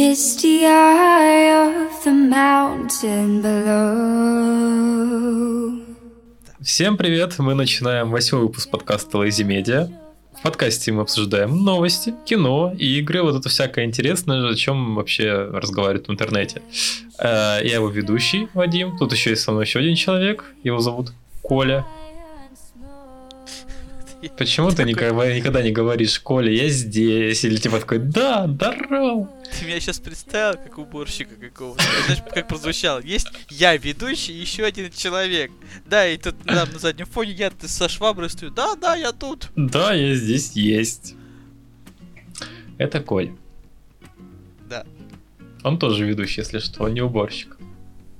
misty eye of the mountain below. Всем привет! Мы начинаем восьмой выпуск подкаста Lazy Media. В подкасте мы обсуждаем новости, кино и игры, вот это всякое интересное, о чем вообще разговаривают в интернете. Э, Я его ведущий, Вадим. Тут еще есть со мной еще один человек. Его зовут Коля. Почему ты никогда, не говоришь, Коля, я здесь? Или типа такой, да, здорово. Ты меня сейчас представил как уборщика какого-то. Знаешь, как прозвучало. Есть я ведущий еще один человек. Да, и тут на, на заднем фоне я ты со шваброй стою. Да, да, я тут. Да, я здесь есть. Это Коля. Да. Он тоже ведущий, если что, он не уборщик.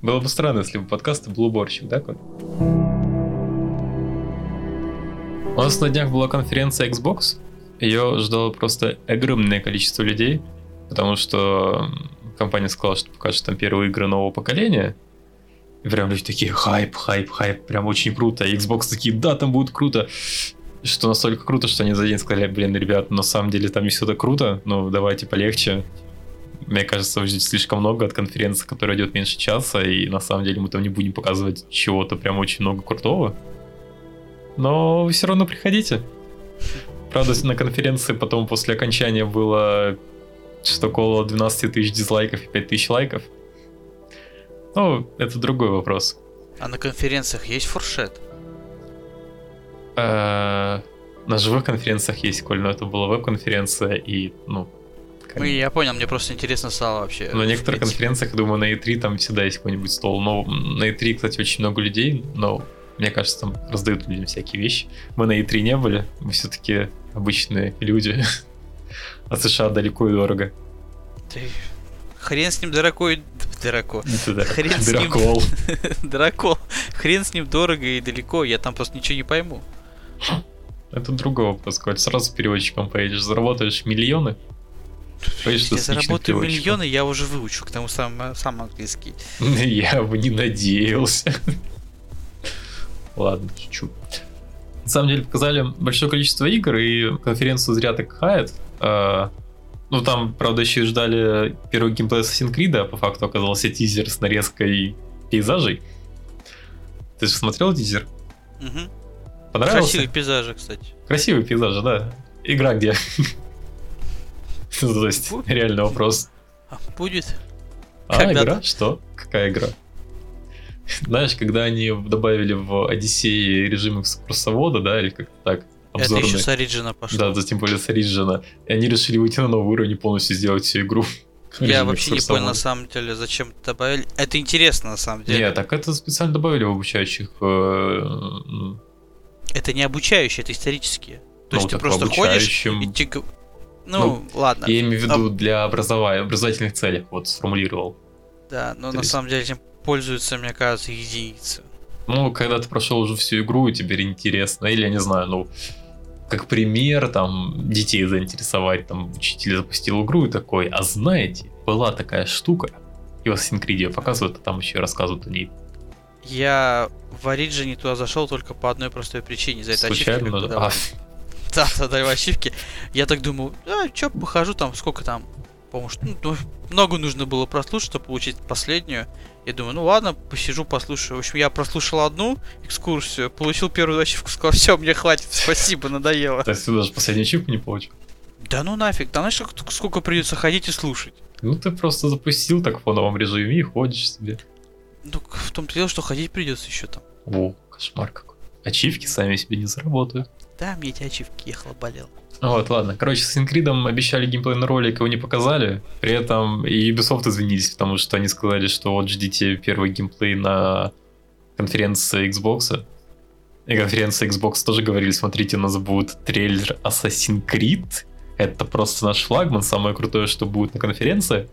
Было бы странно, если бы подкаст был уборщик, да, Коль? У нас на днях была конференция Xbox. Ее ждало просто огромное количество людей, потому что компания сказала, что покажет там первые игры нового поколения. И прям люди такие, хайп, хайп, хайп, прям очень круто. И Xbox такие, да, там будет круто. Что настолько круто, что они за день сказали, блин, ребят, на самом деле там не все так круто, ну давайте полегче. Мне кажется, вы ждете слишком много от конференции, которая идет меньше часа, и на самом деле мы там не будем показывать чего-то прям очень много крутого. Но вы все равно приходите. Правда, на конференции потом после окончания было что около 12 тысяч дизлайков и 5 тысяч лайков. Ну, это другой вопрос. А на конференциях есть фуршет? Э, На живых конференциях есть, Коль, но это была веб-конференция, и, ну... Ну, я понял, мне просто интересно стало вообще. На некоторых конференциях, думаю, на E3 там всегда есть какой-нибудь стол. Но на E3, кстати, очень много людей, но мне кажется, там раздают людям всякие вещи. Мы на E3 не были, мы все-таки обычные люди. А США далеко и дорого. Ты- Хрен с ним дорого и... Дорого. Это да, Хрен с ним. Дракол. Дорого. Хрен с ним дорого и далеко. Я там просто ничего не пойму. Это другой вопрос, Коль. Сразу переводчиком поедешь, заработаешь миллионы. Поедешь отличным заработаю переводчиком. миллионы, я уже выучу, к тому сам, сам английский. Я бы не надеялся. Ладно, шучу. На самом деле показали большое количество игр, и конференцию зря так хает. А, Ну, там, правда, еще и ждали первый геймплей Assassin's Creed, а по факту оказался тизер с нарезкой пейзажей. Ты же смотрел тизер? Мгм. Понравился? Красивые пейзажи, кстати. Красивые пейзажи, да. Игра где? То есть, реальный вопрос. А, будет? А, игра? Что? Какая игра? Знаешь, когда они добавили в Одиссее режим экскурсовода, да, или как-то так, Это обзорный. еще с Ориджина пошло. Да, да, тем более с Ориджина. И они решили выйти на новый уровень и полностью сделать всю игру. Я вообще не понял на самом деле, зачем это добавили. Это интересно на самом деле. Нет, так это специально добавили в обучающих... э, м, Это не обучающие, это исторические. То Ну, есть ты просто ходишь и тебе... Ну, ладно. Я имею в виду для образовательных целей, вот сформулировал. Да, но на самом деле пользуются, мне кажется, единицы. Ну, когда ты прошел уже всю игру, и теперь интересно, или я не знаю, ну, как пример, там, детей заинтересовать, там, учитель запустил игру и такой, а знаете, была такая штука, и в Assassin's Creed её показывают, а там еще и рассказывают о ней. Я в Ориджине туда зашел только по одной простой причине. За это ачивки Случайно, бы да? Да, да, да, ачивки. Я так думаю, а, чё, похожу там, сколько там, по-моему, что- ну, много нужно было прослушать, чтобы получить последнюю. Я думаю, ну ладно, посижу, послушаю. В общем, я прослушал одну экскурсию, получил первую ачивку, сказал, все, мне хватит, спасибо, надоело. то есть ты даже последнюю чипку не получил? Да ну нафиг, да знаешь, сколько придется ходить и слушать. Ну, ты просто запустил так в фоновом режиме и ходишь себе. Ну, в том-то дело, что ходить придется еще там. О, кошмар какой. Ачивки сами себе не заработают. Да, мне эти ачивки ехала, болел. Вот, ладно. Короче, с Инкридом обещали геймплейный ролик, его не показали. При этом и Ubisoft извинились, потому что они сказали, что вот ждите первый геймплей на конференции Xbox. И конференция Xbox тоже говорили, смотрите, у нас будет трейлер Assassin's Creed. Это просто наш флагман, самое крутое, что будет на конференции.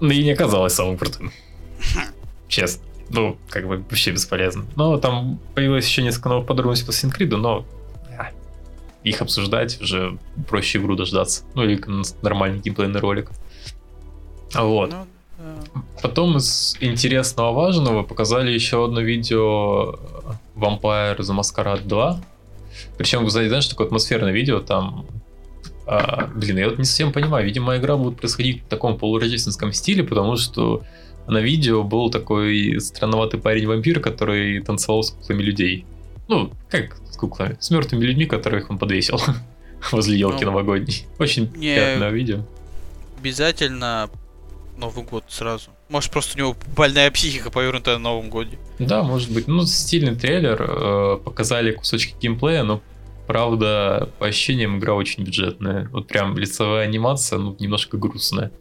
Ну и не оказалось самым крутым. Честно. Ну, как бы вообще бесполезно. Но там появилось еще несколько новых подробностей по Creed, но а, их обсуждать уже проще игру дождаться. Ну или нормальный геймплейный ролик. Вот. Ну, да. Потом из интересного важного показали еще одно видео Vampire the Masquerade 2. Причем, знаете, знаешь, такое атмосферное видео, там А, блин, я вот не совсем понимаю. Видимо, игра будет происходить в таком полурождественском стиле, потому что на видео был такой странноватый парень-вампир, который танцевал с куклами людей. Ну, как с куклами? С мертвыми людьми, которых он подвесил возле елки Ну, новогодней. Очень не- приятное видео. Обязательно Новый год сразу. Может, просто у него больная психика повернутая на Новом годе. Да, может быть. Ну, стильный трейлер. э, показали кусочки геймплея, но правда, по ощущениям, игра очень бюджетная. Вот прям лицевая анимация, ну, немножко грустная.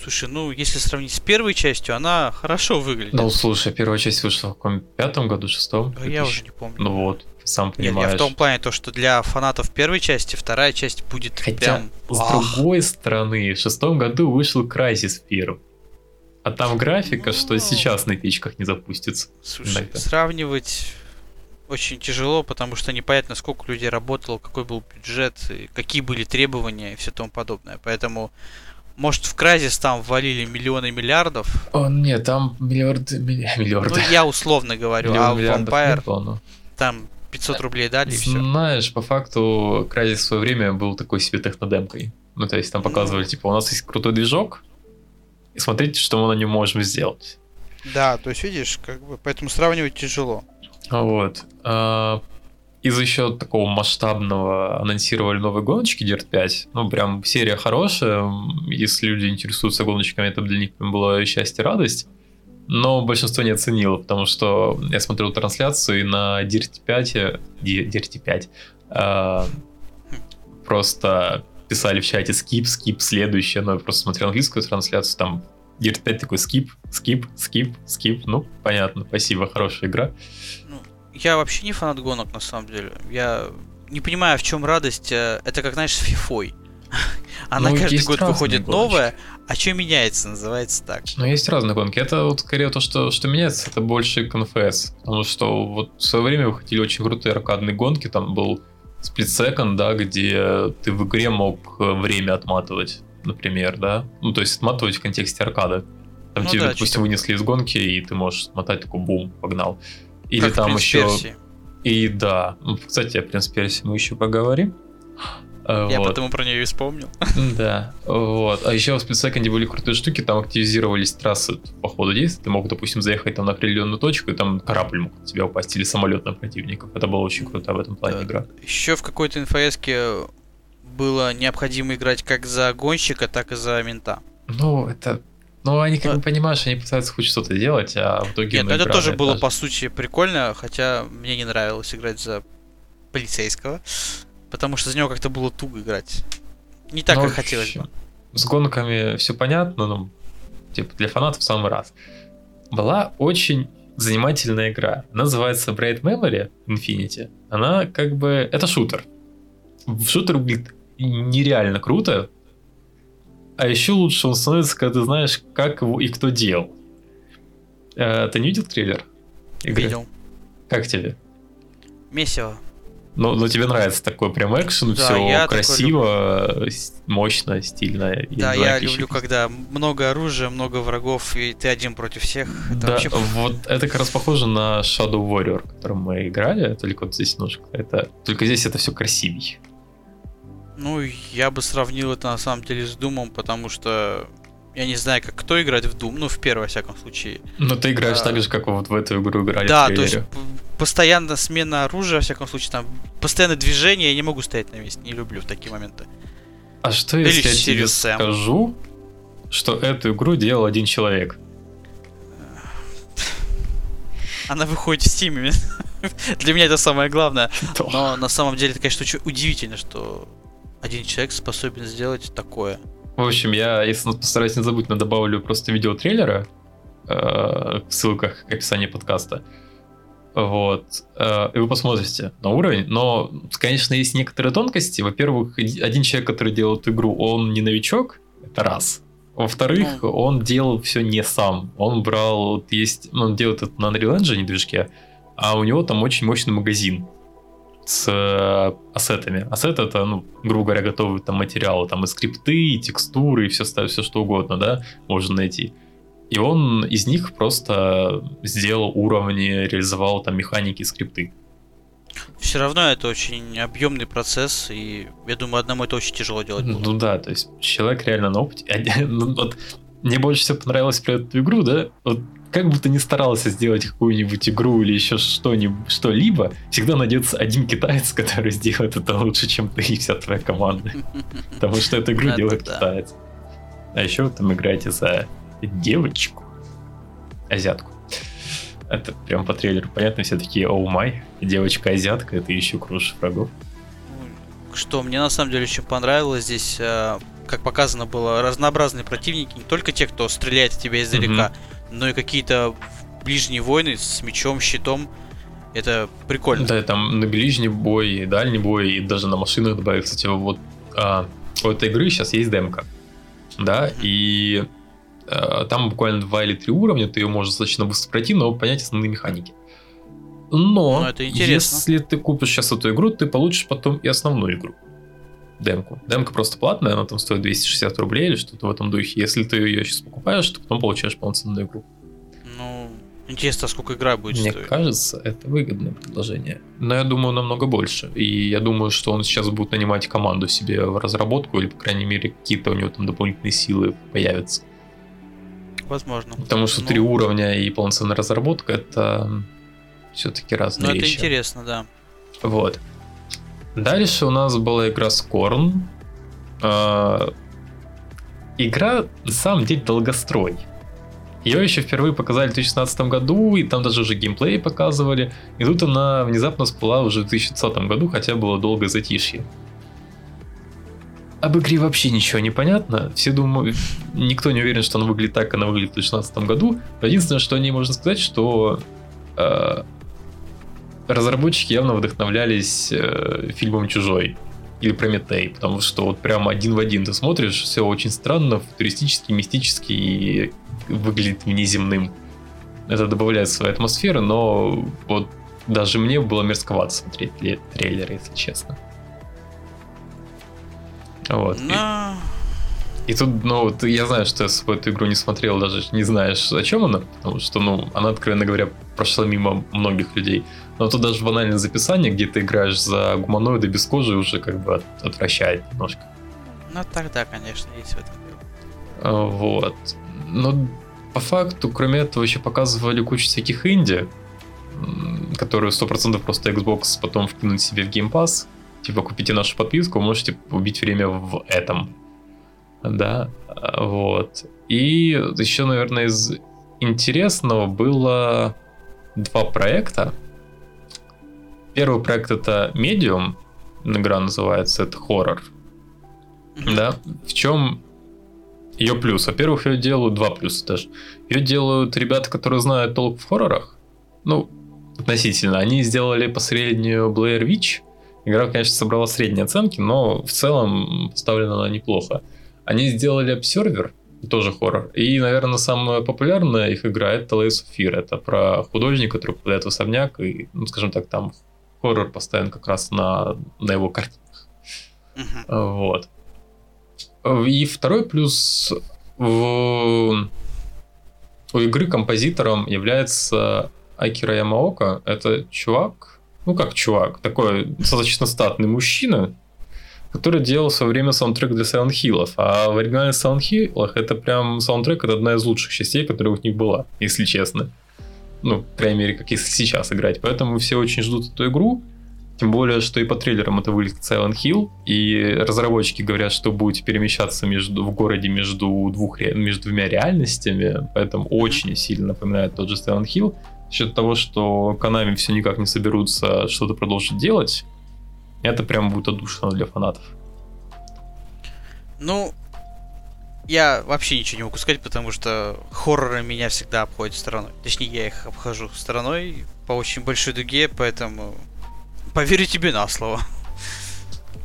Слушай, ну, если сравнить с первой частью, она хорошо выглядит. Ну, слушай, первая часть вышла в каком пятом году, шестом? А я уже не помню. Ну вот, сам Нет, я понимаешь. в том плане, то, что для фанатов первой части вторая часть будет Хотя, прям... с ах. другой стороны, в шестом году вышел Crysis первым. А там графика, что Ну. сейчас на печках не запустится. Слушай, иногда. сравнивать очень тяжело, потому что непонятно, сколько людей работало, какой был бюджет, какие были требования и все тому подобное. Поэтому, может, в Кразис там ввалили миллионы миллиардов. О, нет, там миллиарды, милли- Ну, миллиарды. я условно говорю, Миллион а в Vampire было, но- там 500 рублей дали и все. Знаешь, по факту, Crysis в свое время был такой себе технодемкой. Ну, то есть там показывали, типа, у нас есть крутой движок, и смотрите, что мы на нем можем сделать. Да, то есть, видишь, как бы, поэтому сравнивать тяжело. Вот. А, Из еще такого масштабного анонсировали новые гоночки Dirt 5. Ну, прям серия хорошая. Если люди интересуются гоночками, это для них было счастье, радость. Но большинство не оценило, потому что я смотрел трансляцию и на Dirt 5, э, Ди- Dirt 5 а, просто писали в чате скип, скип, следующее, но я просто смотрел английскую трансляцию, там Dirt 5 такой скип, скип, скип, скип, ну, понятно, спасибо, хорошая игра. Я вообще не фанат гонок, на самом деле. Я не понимаю, в чем радость. э, Это как, знаешь, с фифой. Она Ну, каждый год выходит гоночки. новая, а что меняется, называется так. Но есть разные гонки. Это вот скорее то, что, что меняется, это больше конфесс. Потому что вот в свое время выходили очень крутые аркадные гонки. Там был Split Second, да, где ты в игре мог э, время отматывать, например, да. Ну, то есть отматывать в контексте аркады. Там Ну тебе, да, допустим, вынесли из гонки, и ты можешь мотать такой бум, погнал. Или Как там «Принц еще... Персии». И да. Ну, Кстати, о Принц Перси мы еще поговорим. Э, Я вот. потому про нее и вспомнил. Да, вот. А еще в спидсеконде были крутые штуки, там активизировались трассы по ходу действия. Ты мог, допустим, заехать там на определенную точку, и там корабль мог на тебя упасть, или самолет на противников. Это было очень круто в этом плане Да. игра. Еще в какой-то инфоэске было необходимо играть как за гонщика, так и за мента. Ну, это... Ну, они, как Ну, бы понимаешь, они пытаются хоть что-то делать, а в итоге... Нет, ну, это тоже было по сути прикольно, хотя мне не нравилось играть за полицейского, потому что за него как-то было туго играть. Не так, Ну, как хотелось бы. С гонками все понятно, ну, типа для фанатов в самый раз. Была очень занимательная игра. Она называется Bright Memory Infinity. Она как бы... Это шутер. В шутер выглядит нереально круто. А еще лучше он становится, когда ты знаешь, как его и кто делал. Э, Ты не видел трейлер? игры? Видел. Как тебе? Месиво. Ну, ну тебе нравится такой прям экшен, Да, все красиво, с- мощно, стильно. Да, я люблю, когда много оружия, много врагов, и ты один против всех. Это Да, вообще... вот это как раз похоже на Shadow Warrior, в котором мы играли, только вот здесь немножко это... Только здесь это все красивей. Ну, я бы сравнил это на самом деле с Думом, потому что я не знаю, как кто играть в Doom, ну, в первый, во всяком случае. Но ты играешь Да. так же, как вот в эту игру играли да, то есть постоянно смена оружия, во всяком случае, там, постоянное движение, я не могу стоять на месте, не люблю в такие моменты. А что если Или я тебе Sam. скажу, что эту игру делал один человек? Она выходит в Steam. Для меня это самое главное. Но на самом деле это, конечно, очень удивительно, что один человек способен сделать такое. В общем, я, если постараюсь не забыть, но добавлю просто видео трейлера э, в ссылках к описанию подкаста. Вот. Э, и вы посмотрите на уровень. Но, конечно, есть некоторые тонкости. Во-первых, оди- один человек, который делал эту игру, он не новичок. Это раз. Во-вторых, он делал все не сам. Он брал, вот есть, он делает это на Unreal Engine движке, а у него там очень мощный магазин с э, ассетами. Ассеты это, ну, грубо говоря, готовые там материалы, там и скрипты, и текстуры, и все, все что угодно, да, можно найти. И он из них просто сделал уровни, реализовал там механики скрипты. все равно это очень объемный процесс, и я думаю, одному это очень тяжело делать. Было. Ну да, то есть человек реально на опыте. Ну, вот, мне больше всего понравилось про эту игру, да, вот как бы ты ни старался сделать какую-нибудь игру или еще что-нибудь, что-либо, всегда найдется один китаец, который сделает это лучше, чем ты и вся твоя команда. Потому что эту игру делает китаец. А еще вы там играете за девочку, азиатку. Это прям по трейлеру понятно, все такие, оу май, девочка-азиатка, это еще крушишь врагов. Что мне на самом деле очень понравилось здесь, э, как показано было, разнообразные противники, не только те, кто стреляет в тебя издалека, mm-hmm но и какие-то ближние войны с мечом, щитом. Это прикольно. Да, там на ближний бой, и дальний бой, и даже на машинах добавили. Кстати, вот а, у этой игры сейчас есть демка. Да, mm-hmm. и а, там буквально два или три уровня, ты ее можешь достаточно быстро пройти, но понять основные механики. Но ну, это если ты купишь сейчас эту игру, ты получишь потом и основную игру. Демку. Демка просто платная, она там стоит 260 рублей или что-то в этом духе. Если ты ее сейчас покупаешь, то потом получаешь полноценную игру. Ну, интересно, сколько игра будет Мне стоить? кажется, это выгодное предложение. Но я думаю, намного больше. И я думаю, что он сейчас будет нанимать команду себе в разработку, или, по крайней мере, какие-то у него там дополнительные силы появятся. Возможно. Потому что ну... три уровня и полноценная разработка это все-таки разные ну, вещи. это интересно, да. Вот. Дальше у нас была игра Скорн. Э, игра, на самом деле, долгострой. Ее еще впервые показали в 2016 году, и там даже уже геймплей показывали. И тут она внезапно всплыла уже в 2020 году, хотя было долгое затишье. Об игре вообще ничего не понятно. Все думают, никто не уверен, что она выглядит так, как она выглядит в 2016 году. Единственное, что о ней можно сказать, что э, разработчики явно вдохновлялись э, фильмом «Чужой» или «Прометей», потому что вот прям один в один ты смотришь, все очень странно, футуристически, мистически и выглядит внеземным. Это добавляет своей атмосферы, но вот даже мне было мерзковато смотреть трейлеры, если честно. Вот. Но... И, и тут, ну, вот я знаю, что я свою эту игру не смотрел, даже не знаешь, о чем она, потому что, ну, она, откровенно говоря, прошла мимо многих людей. Но тут даже банальное записание, где ты играешь за гуманоида без кожи, уже как бы от, отвращает немножко. Ну тогда, конечно, есть в этом дело. А, вот. Но по факту, кроме этого, еще показывали кучу всяких инди, которые 100% просто Xbox потом вкинуть себе в Game Pass. Типа, купите нашу подписку, можете убить время в этом. Да, а, вот. И еще, наверное, из интересного было два проекта. Первый проект это Medium, игра называется, это хоррор. Да, в чем ее плюс? Во-первых, ее делают два плюса даже. Ее делают ребята, которые знают толк в хоррорах. Ну, относительно. Они сделали по среднюю Blair Witch. Игра, конечно, собрала средние оценки, но в целом поставлена она неплохо. Они сделали Observer, тоже хоррор. И, наверное, самая популярная их игра это Layers of Fear. Это про художника, который попадает в особняк и, ну, скажем так, там хоррор поставлен как раз на, на его картинах. Uh-huh. Вот. И второй плюс в... у игры композитором является Акира Ямаока. Это чувак, ну как чувак, такой достаточно статный мужчина, который делал в свое время саундтрек для Silent Hill. А в оригинальных Silent Hill это прям саундтрек, это одна из лучших частей, которая у них была, если честно. Ну, по крайней мере, как если сейчас играть. Поэтому все очень ждут эту игру. Тем более, что и по трейлерам это выглядит Silent Hill, и разработчики говорят, что будете перемещаться между, в городе между, двух, между двумя реальностями, поэтому очень сильно напоминает тот же Silent Hill. За счет того, что Konami все никак не соберутся что-то продолжить делать, это прям будет отдушно для фанатов. Ну, я вообще ничего не могу сказать, потому что хорроры меня всегда обходят стороной. Точнее, я их обхожу стороной по очень большой дуге, поэтому поверю тебе на слово.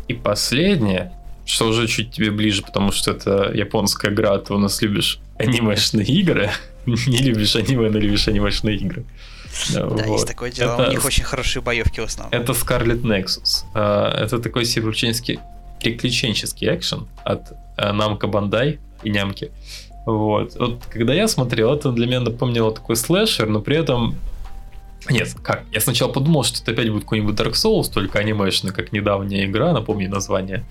И последнее, что уже чуть тебе ближе, потому что это японская игра, а ты у нас любишь анимешные игры. Не любишь аниме, но любишь анимешные игры. Да, вот. есть такое дело. Это, У них очень хорошие боевки в основном. Это Scarlet Nexus. А, это такой себе приключенческий, экшен от Намка Бандай и Нямки. Вот. вот. Когда я смотрел, это для меня напомнило такой слэшер, но при этом Нет, как? Я сначала подумал, что это опять будет какой-нибудь Dark Souls, только анимешный, как недавняя игра, напомни название.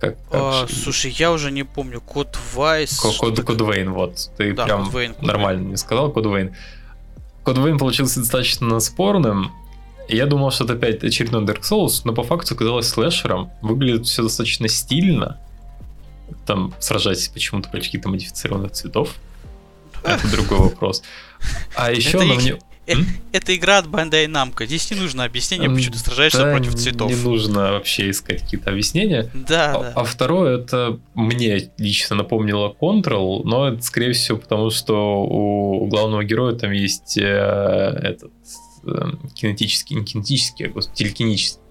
Как, как а. Слушай, я уже не помню. Код Вайс. Код, Вейн, вот. Ты да, прям Вейн, нормально не сказал, Код Вейн. Код Вейн получился достаточно спорным. Я думал, что это опять очередной Dark Souls, но по факту оказалось слэшером. Выглядит все достаточно стильно. Там сражайтесь почему-то против каких-то модифицированных цветов. Это другой вопрос. А еще на мне... Э, это игра от Bandai Namco. Здесь не нужно объяснение, почему ты сражаешься да, против цветов. Не нужно вообще искать какие-то объяснения. Да, а, да. А второе, это мне лично напомнило Control, но это, скорее всего, потому что у главного героя там есть э, этот э, кинетический, не кинетический, а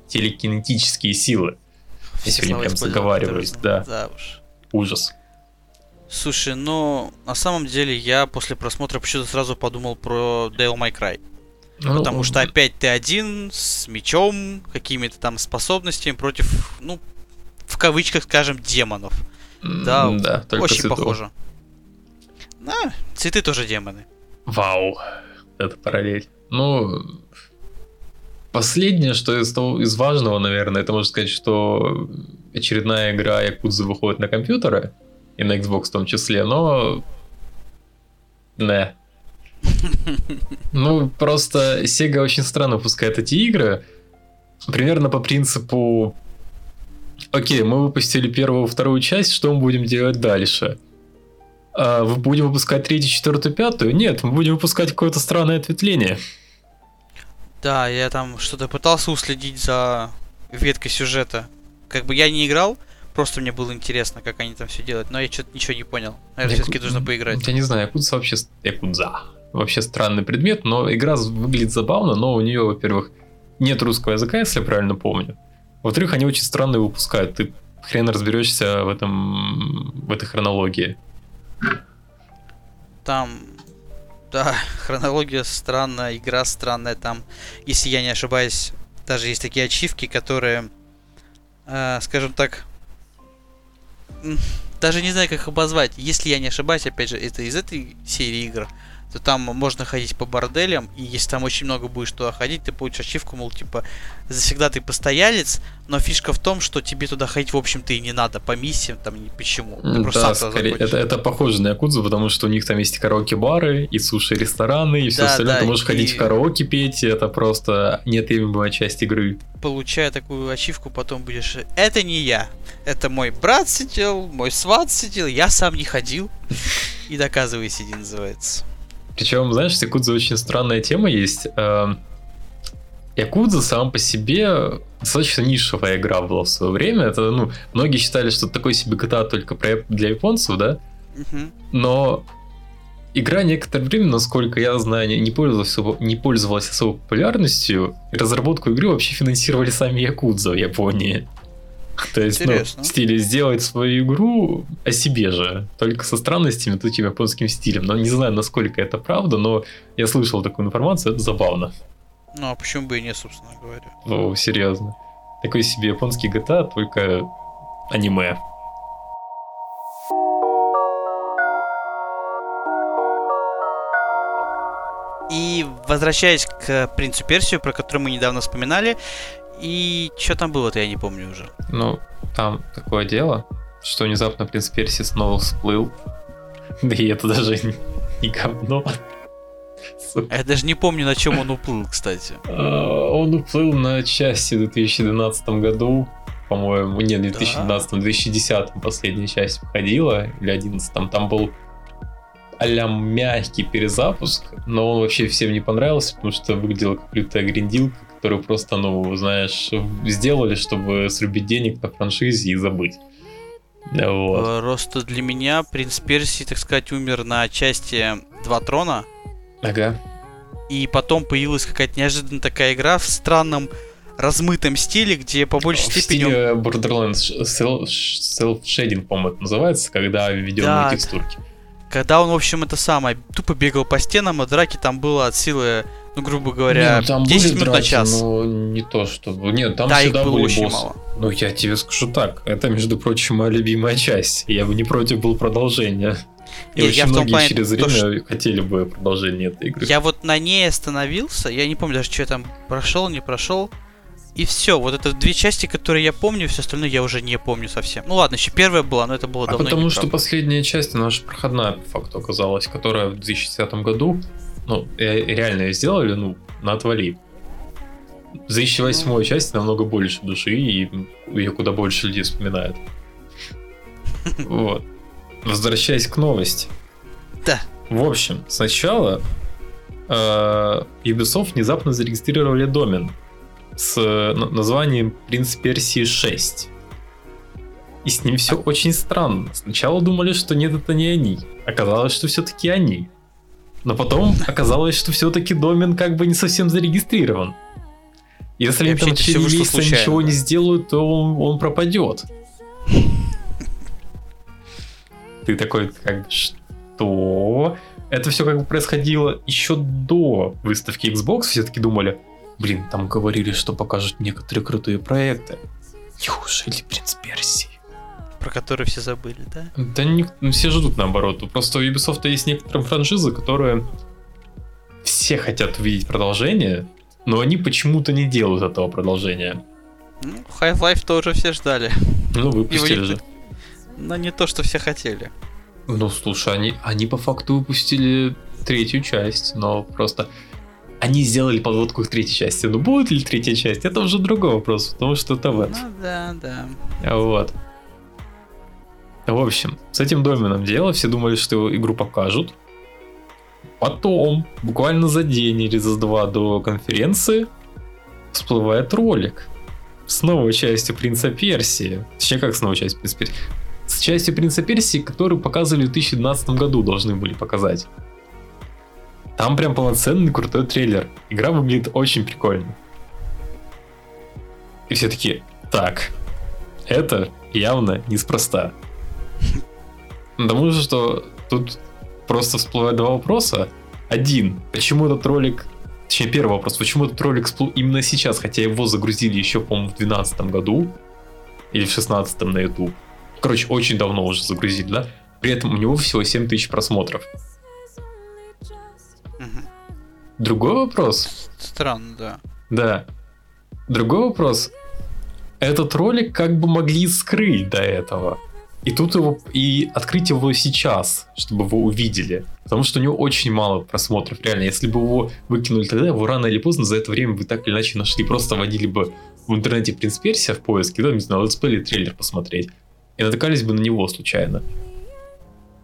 телекинетические, силы. Я сегодня прям заговариваюсь, да. да уж. Ужас. Слушай, ну, на самом деле я после просмотра почему-то сразу подумал про Devil May Cry. Ну, Потому что опять ты один с мечом, какими-то там способностями против, ну, в кавычках, скажем, демонов. Да, да только очень цветов. похоже. Да, цветы тоже демоны. Вау, это параллель. Ну, последнее, что из, того, из важного, наверное, это можно сказать, что очередная игра Якудза выходит на компьютеры и на Xbox в том числе, но... Не. Ну, просто Sega очень странно выпускает эти игры. Примерно по принципу... Окей, мы выпустили первую, вторую часть, что мы будем делать дальше? А, будем выпускать третью, четвертую, пятую? Нет, мы будем выпускать какое-то странное ответвление. Да, я там что-то пытался уследить за веткой сюжета. Как бы я не играл, Просто мне было интересно, как они там все делают, но я что-то ничего не понял. Наверное, Яку... все-таки нужно поиграть. Я не знаю, Якудза вообще... Якудза. Вообще странный предмет, но игра выглядит забавно, но у нее, во-первых, нет русского языка, если я правильно помню. Во-вторых, они очень странные выпускают. Ты хрен разберешься в этом в этой хронологии. Там да, хронология странная, игра странная. Там, если я не ошибаюсь, даже есть такие ачивки, которые, э, скажем так, даже не знаю, как их обозвать. Если я не ошибаюсь, опять же, это из этой серии игр то там можно ходить по борделям, и если там очень много будешь туда ходить, ты получишь ачивку, мол, типа, завсегда ты постоялец, но фишка в том, что тебе туда ходить, в общем-то, и не надо по миссиям, там, ни почему. Ты да, скорее, это, это похоже на Якудзу, потому что у них там есть караоке-бары, и суши-рестораны, и все да, остальное. Да, ты можешь и... ходить в караоке петь, и это просто неотъемлемая часть игры. Получая такую ачивку, потом будешь, это не я, это мой брат сидел, мой сват сидел, я сам не ходил. И доказывай сиди, называется. Причем, знаешь, с Якудза очень странная тема есть. Эм, Якудза сам по себе достаточно нишевая игра была в свое время. Это, ну, многие считали, что такой себе GTA только для японцев, да? Но игра некоторое время, насколько я знаю, не пользовалась, не пользовалась особой популярностью. И разработку игры вообще финансировали сами Якудза в Японии. То есть, ну, в стиле сделать свою игру о себе же, только со странностями, тут японским стилем. Но не знаю, насколько это правда, но я слышал такую информацию, это забавно. Ну, а почему бы и не, собственно говоря. Ну, серьезно. Такой себе японский GTA, только аниме. И возвращаясь к принцу Персию, про который мы недавно вспоминали, и что там было-то, я не помню уже. Ну, там такое дело, что внезапно принц Перси снова всплыл. Да и это даже не говно. Сука. Я даже не помню, на чем он уплыл, кстати. А, он уплыл на части в 2012 году, по-моему, нет, в 2012, в 2010 последняя часть выходила, или 11 там был а мягкий перезапуск, но он вообще всем не понравился, потому что выглядел как лютая гриндилка, которую просто, ну, знаешь, сделали, чтобы срубить денег на франшизе и забыть. Вот. Э, просто для меня принц Персии, так сказать, умер на части Два Трона. Ага. И потом появилась какая-то неожиданная такая игра в странном размытом стиле, где по большей в степени... стиле Borderlands Self-Shading, по-моему, это называется, когда введенные да, текстурки. Когда он, в общем, это самое, тупо бегал по стенам, и драки там было от силы Ну, грубо говоря, Не, ну, там 10 были минут на драки, час. но не то, что... Нет, там да, их всегда было были очень боссы. мало. Ну, я тебе скажу так, это, между прочим, моя любимая часть. Я бы не против был продолжения. И Нет, очень я в том многие плане, через то, время что- хотели бы продолжение этой игры. Я вот на ней остановился, я не помню даже, что я там прошел, не прошел. И все, вот это две части, которые я помню, все остальное я уже не помню совсем. Ну ладно, еще первая была, но это было А давно. потому что правда. последняя часть, она же проходная по факту оказалась, которая в 2010 году, ну, э, реально ее сделали, ну, на отвали. В 2008 часть намного больше души, и ее куда больше людей вспоминают. Вот. Возвращаясь к новости. Да. В общем, сначала э, Ubisoft внезапно зарегистрировали домен с на- названием Принц Персии 6. И с ним все очень странно. Сначала думали, что нет, это не они. Оказалось, что все-таки они. Но потом оказалось, что все-таки домен как бы не совсем зарегистрирован. Если они там в течение месяца случайно, ничего не сделают, то он, он пропадет. Ты такой, как бы, что? Это все как бы происходило еще до выставки Xbox. Все-таки думали, блин, там говорили, что покажут некоторые крутые проекты. Неужели Принц Персии? Про которые все забыли, да? Да не, ну, все ждут наоборот. Просто у Ubisoft есть некоторые франшизы, которые все хотят увидеть продолжение, но они почему-то не делают этого продолжения. Ну, Half-Life тоже все ждали. Ну, выпустили же. Но не то, что все хотели. Ну, слушай, они, они по факту выпустили третью часть, но просто они сделали подводку к третьей части. Но будет ли третья часть, это уже другой вопрос, потому что это вот. Ну да, да. Вот. В общем, с этим доменом дело, все думали, что игру покажут. Потом, буквально за день или за два до конференции, всплывает ролик с новой частью Принца Персии. Точнее, как с новой частью Принца Персии? С частью Принца Персии, которую показывали в 2012 году, должны были показать. Там прям полноценный крутой трейлер. Игра выглядит очень прикольно. И все таки так, это явно неспроста. Потому что тут просто всплывают два вопроса. Один, почему этот ролик... Точнее, первый вопрос, почему этот ролик всплыл именно сейчас, хотя его загрузили еще, по-моему, в 2012 году или в 16 на YouTube. Короче, очень давно уже загрузили, да? При этом у него всего 7 тысяч просмотров. Другой вопрос, Странно, да. да. Другой вопрос. Этот ролик как бы могли скрыть до этого. И тут его и открыть его сейчас, чтобы его увидели. Потому что у него очень мало просмотров, реально. Если бы его выкинули тогда, его рано или поздно за это время бы так или иначе нашли. Просто водили бы в интернете Принц Персия в поиске, да, не знаю, летсплей или трейлер посмотреть. И натыкались бы на него случайно.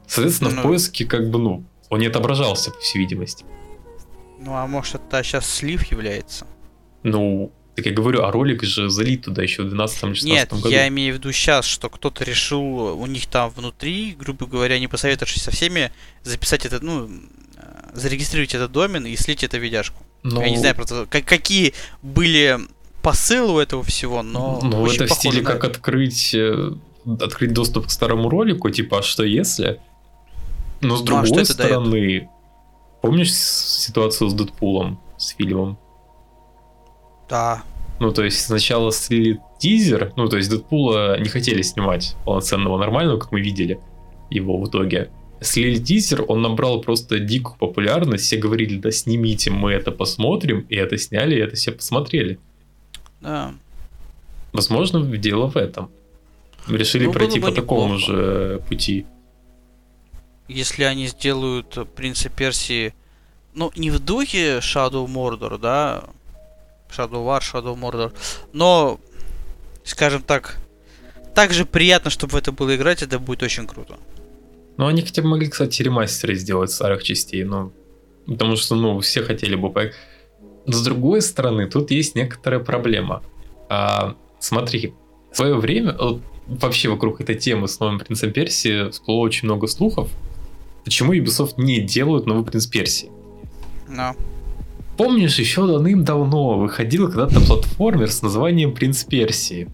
Соответственно, в Ну. поиске как бы, ну, он не отображался, по всей видимости. Ну а может это сейчас слив является? Ну, так я говорю, а ролик же залит туда еще в 12-16 Нет, году. я имею в виду сейчас, что кто-то решил у них там внутри, грубо говоря, не посоветовавшись со всеми, записать этот, ну, э, зарегистрировать этот домен и слить эту видяшку. Но- Я не знаю, просто как- какие были посылы у этого всего, но Ну, это в стиле как это. открыть, э, открыть доступ к старому ролику, типа, а что если? Но с Ну, а другой даёт? стороны, помнишь ситуацию с Дэдпулом, с фильмом? Да, Ну, то есть сначала слили тизер, ну, то есть Дэдпула не хотели снимать полноценного, нормального, как мы видели его в итоге. Слили тизер, он набрал просто дикую популярность, все говорили, да снимите, мы это посмотрим, и это сняли, и это все посмотрели. да. Возможно, дело в этом. Решили Ну, пройти бы по такому неплохо. же пути. Если они сделают Принца Персии, ну, не в духе Shadow Mordor, да, Shadow War, Shadow Mordor, но, скажем так, так же приятно, чтобы в это было играть, это будет очень круто. Но они хотя бы могли, кстати, ремастеры сделать старых частей, ну, потому что, ну, все хотели бы Но с другой стороны, тут есть некоторая проблема. А, смотри, в свое время, вот, вообще вокруг этой темы с новым Принцем Персии всплыло очень много слухов, почему Ubisoft не делают новый Принц Персии. Но, Помнишь, еще давным-давно выходил когда-то платформер с названием Принц Персии.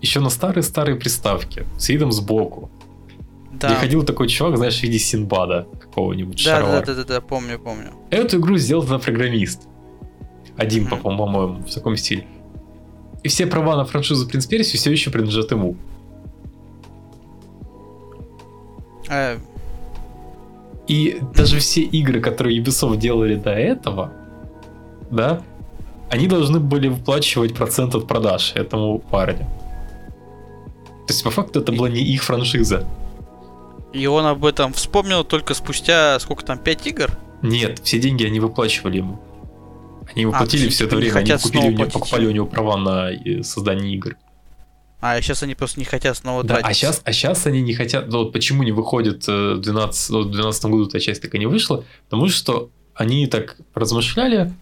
Еще на старой-старой приставке, с видом сбоку. да. Где ходил такой чувак, знаешь, в виде Синбада какого-нибудь Да, да, шаровар. да, да, да, помню, помню. Эту игру сделал тогда программист. Один, Мгм. по-моему, в таком стиле. И все права на франшизу Принц Перси все еще принадлежат ему. Э, И даже все игры, которые Ubisoft делали до этого, да, они должны были выплачивать процент от продаж этому парню. То есть, по факту, это была не их франшиза. и он об этом вспомнил только спустя, сколько там, 5 игр? Нет, все деньги они выплачивали ему. Они ему А, платили все это время, они купили у него, покупали у него права на э, создание игр. А сейчас они просто не хотят снова Да, тратить. а сейчас, а сейчас они не хотят. ну, вот почему не выходит э, в 12, ну, в 12 году та часть так и не вышла? Потому что они так размышляли.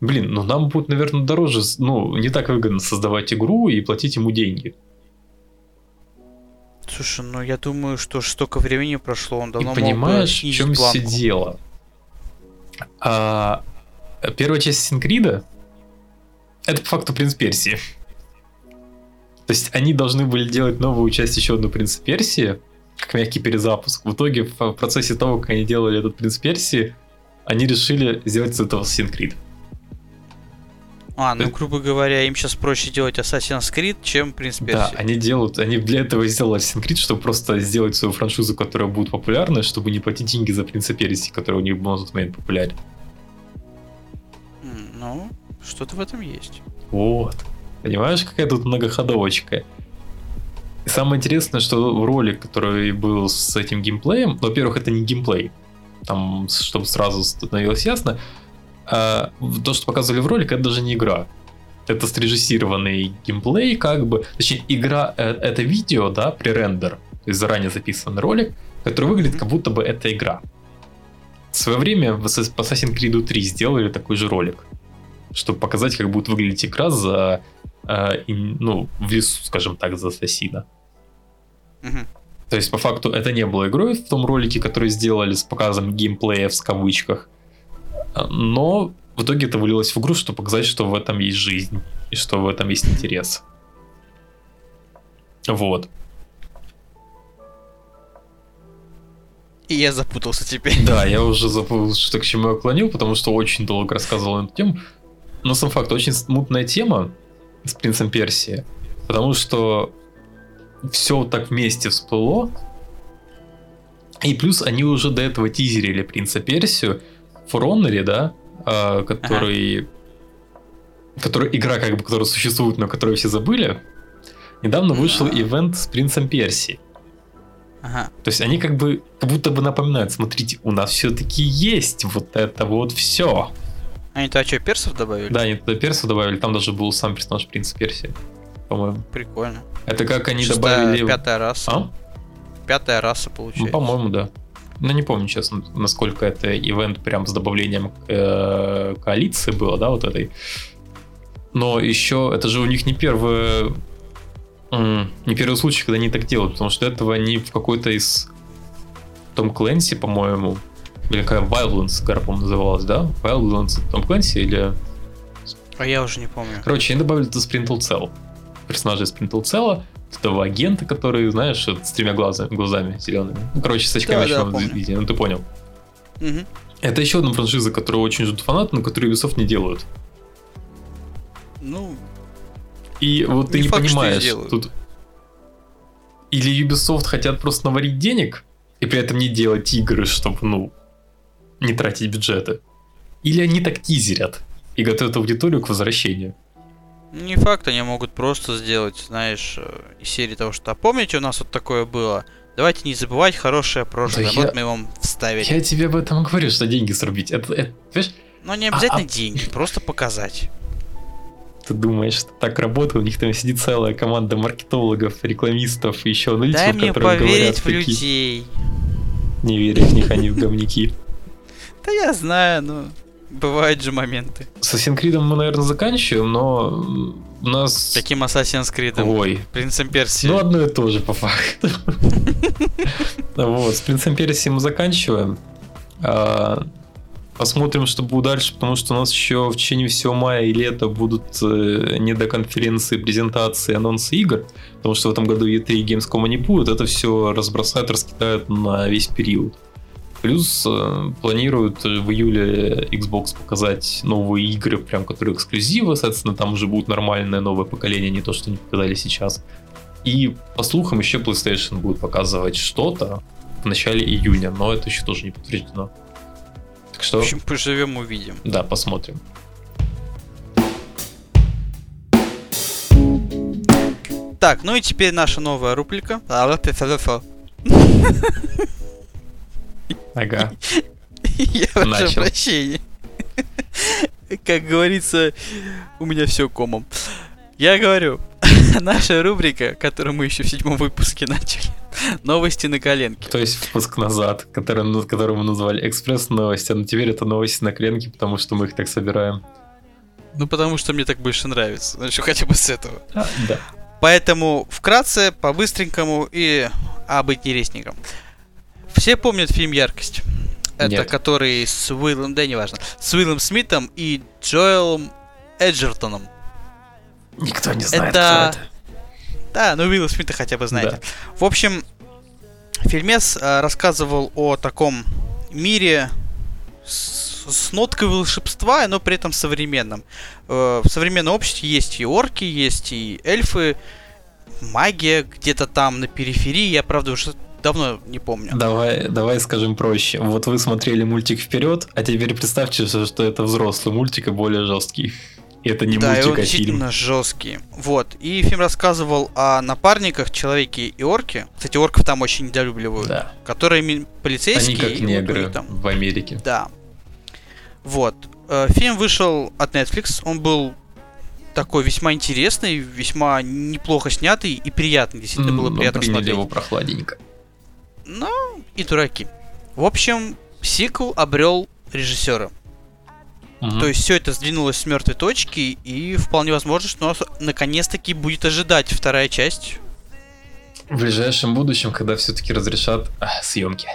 Блин, ну нам будет, наверное, дороже, ну, не так выгодно создавать игру и платить ему деньги. Слушай, ну я думаю, что столько времени прошло, он давно и мог понимаешь, в снизить чем все планку. дело? А, первая часть Синкрида это по факту Принц Персии. То есть они должны были делать новую часть еще одну Принца Персии, как мягкий перезапуск. В итоге в в процессе того, как они делали этот Принц Персии, они решили сделать из этого Синкрид. А, ну Э. грубо говоря, им сейчас проще делать Assassin's Creed, чем Принц Перси. Да, они делают, они для этого и сделали Assassin's Creed, чтобы просто сделать свою франшизу, которая будет популярной, чтобы не платить деньги за Принца Персии, который у них был на тот момент популярен. Ну, что-то в этом есть. Вот. Понимаешь, какая тут многоходовочка? И самое интересное, что ролик, который был с этим геймплеем, во-первых, это не геймплей, там, чтобы сразу становилось ясно, а, то, что показывали в ролике, это даже не игра. Это срежиссированный геймплей, как бы. Точнее, игра э, это видео, да, пререндер, то есть заранее записанный ролик, который выглядит, как будто бы это игра. В свое время в Assassin's по Assassin's Creed 3 сделали такой же ролик, чтобы показать, как будет выглядеть игра за, э, ну, в лесу, скажем так, за ассасина. То есть, по факту, это не было игрой в том ролике, который сделали с показом геймплея в кавычках. Но в итоге это вылилось в игру, чтобы показать, что в этом есть жизнь и что в этом есть интерес. Вот. И я запутался теперь. Да, я уже забыл, что к чему я клонил, потому что очень долго рассказывал эту тему. Но сам факт, очень мутная тема с принцем Персии, потому что все так вместе всплыло. И плюс они уже до этого тизерили принца Персию в Роннере, да, а, который, который игра, как бы, которая существует, но которую все забыли. Недавно вышел Да. ивент с принцем Персии. Ага. То есть они как бы как будто бы напоминают, смотрите, у нас все-таки есть вот это вот все. Они то а что, персов добавили? Да, они туда перса добавили, там даже был сам персонаж принца Персии, по-моему. Прикольно. Это как они Шестая, добавили... Пятая раса. А? Пятая раса Ну, получается. по-моему, да. Ну, не помню, честно, насколько это ивент прям с добавлением э, коалиции было, да, вот этой. Но еще, это же у них не первый, не первый случай, когда они так делают, потому что до этого они в какой-то из Том Клэнси, по-моему, или какая Wildlands, по-моему, называлась, да? Wildlands Том Клэнси или... А я уже не помню. Короче, они добавили туда Sprintle Cell. Персонажа из Sprintle Cell, этого агента, который, знаешь, с тремя глазами, глазами зелеными. Ну, короче, с очками Да, еще да, помню. ну ты понял. Мгм. Это еще одна франшиза, которую очень ждут фанаты, но которую Ubisoft не делают. Ну, И вот ты Не факт, понимаешь, тут... Или Ubisoft хотят просто наварить денег, и при этом не делать игры, чтобы, ну, не тратить бюджеты. Или они так тизерят и готовят аудиторию к возвращению. Не факт, они могут просто сделать, знаешь, э, из серии того, что... А помните, у нас вот такое было? Давайте не забывать хорошее прошлое. Да вот я- мы вам вставили. Я тебе об этом говорю, что деньги срубить. Это, это, понимаешь, Но не обязательно А- а- деньги, просто показать. Ты думаешь, что так работает? У них там сидит целая команда маркетологов, рекламистов и еще аналитиков, Дай мне которые поверить говорят, в какие... людей. Не верю в них, они в говнюки. Да я знаю, ну, бывают же моменты. С Assassin's Creed мы, наверное, заканчиваем, но у нас... Каким Assassin's Creed? Ой, Принцем Персии. ну одно и то же по факту. Вот, с Принцем Персии мы заканчиваем. А, Посмотрим, что будет дальше, потому что у нас еще в течение всего мая и лета будут э, не до конференции, презентации, анонсы игр, потому что в этом году E3 и Gamescom не будет, это все разбросают, раскидают на весь период. Плюс э, планируют в июле Xbox показать новые игры, прям которые эксклюзивы, соответственно, там уже будут нормальное новое поколение, не то, что они показали сейчас. И по слухам еще PlayStation будет показывать что-то в начале июня, но это еще тоже не подтверждено. Так что... В общем, поживем, увидим. Да, посмотрим. Так, ну и теперь наша новая рубрика. Ага. Я прошу прощения. Как говорится, у меня все комом. Я говорю, наша рубрика, которую мы еще в седьмом выпуске начали. Новости на коленке. То есть выпуск назад, который, ну, который мы назвали экспресс новости, но теперь это новости на коленке, потому что мы их так собираем. Ну, потому что мне так больше нравится. Начну хотя бы с этого. А, да. Поэтому вкратце, по-быстренькому и об интересненьком. Все помнят фильм «Яркость». Это Нет. который с Уиллом, да неважно, с Уиллом Смитом и Джоэлом Эджертоном. Никто не знает, Это- кто это. Да, ну Уилла Смита хотя бы знаете. В общем, фильмец э, рассказывал о таком мире с, с ноткой волшебства, но при этом современном. Э, в современном обществе есть и орки, есть и эльфы, магия где-то там на периферии. Я, правда, уже давно не помню. Давай, давай скажем проще. Вот вы смотрели мультик вперед, а теперь представьте, что это взрослый мультик и более жесткий. И это не да, и мультик, он а фильм. жесткий. Вот. И фильм рассказывал о напарниках, человеке и орке. Кстати, орков там очень недолюбливают. Да. Которые полицейские. Они как и вот негры них там в Америке. Да. Вот. Э, Фильм вышел от Netflix. Он был такой весьма интересный, весьма неплохо снятый и приятный. Действительно было приятно приняли смотреть. его прохладненько. Ну, и дураки. В общем, сиквел обрел режиссера. Мгм. То есть все это сдвинулось с мертвой точки, и вполне возможно, что нас наконец-таки будет ожидать вторая часть. В ближайшем будущем, когда все-таки разрешат а, съемки.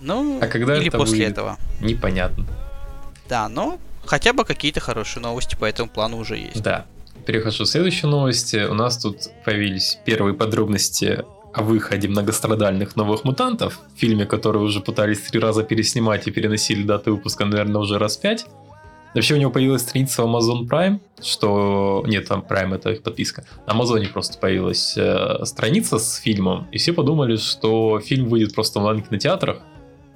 Ну, А когда или это после будет? этого. Непонятно. Да, но хотя бы какие-то хорошие новости по этому плану уже есть. Да. Перехожу к следующей новости. У нас тут появились первые подробности о выходе многострадальных новых мутантов. В фильме, который уже пытались три раза переснимать и переносили даты выпуска, наверное, уже раз пять. Вообще у него появилась страница в Amazon Prime, что... Нет, там Prime это их подписка. На Амазоне просто появилась э, страница с фильмом, и все подумали, что фильм выйдет просто в онлайн-кинотеатрах.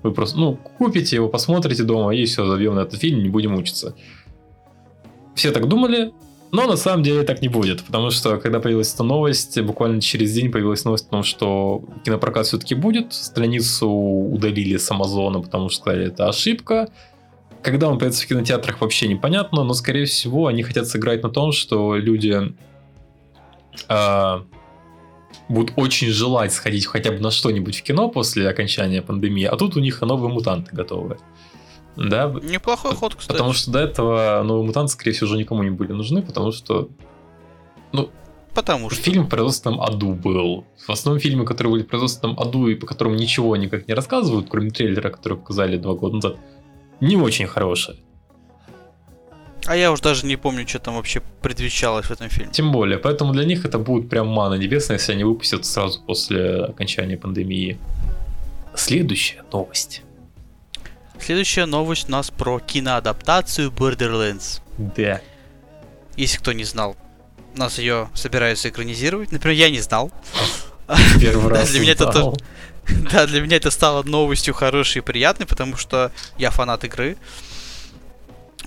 Вы просто, ну, купите его, посмотрите дома, и все, забьем на этот фильм, не будем учиться. Все так думали, но на самом деле так не будет, потому что когда появилась эта новость, буквально через день появилась новость о том, что кинопрокат все-таки будет, страницу удалили с Амазона, потому что сказали, это ошибка. Когда он появится в кинотеатрах, вообще непонятно, но, скорее всего, они хотят сыграть на том, что люди а, будут очень желать сходить хотя бы на что-нибудь в кино после окончания пандемии, а тут у них новые мутанты готовы. Да, Неплохой ход, кстати. Потому что до этого новые мутанты, скорее всего, уже никому не были нужны, потому что Потому что. фильм в производственном аду был. В основном фильме, которые были в производственном аду и по которым ничего никак не рассказывают, кроме трейлера, который показали два года назад, не очень хорошие. А я уж даже не помню, что там вообще предвещалось в этом фильме. Тем более, поэтому для них это будет прям мана небесная, если они выпустят сразу после окончания пандемии. Следующая новость. Следующая новость у нас про киноадаптацию Borderlands. Да. Если кто не знал, нас ее собираются экранизировать. Например, я не знал. Первый раз Для меня это тоже- Да, для меня это стало новостью хорошей и приятной, потому что я фанат игры.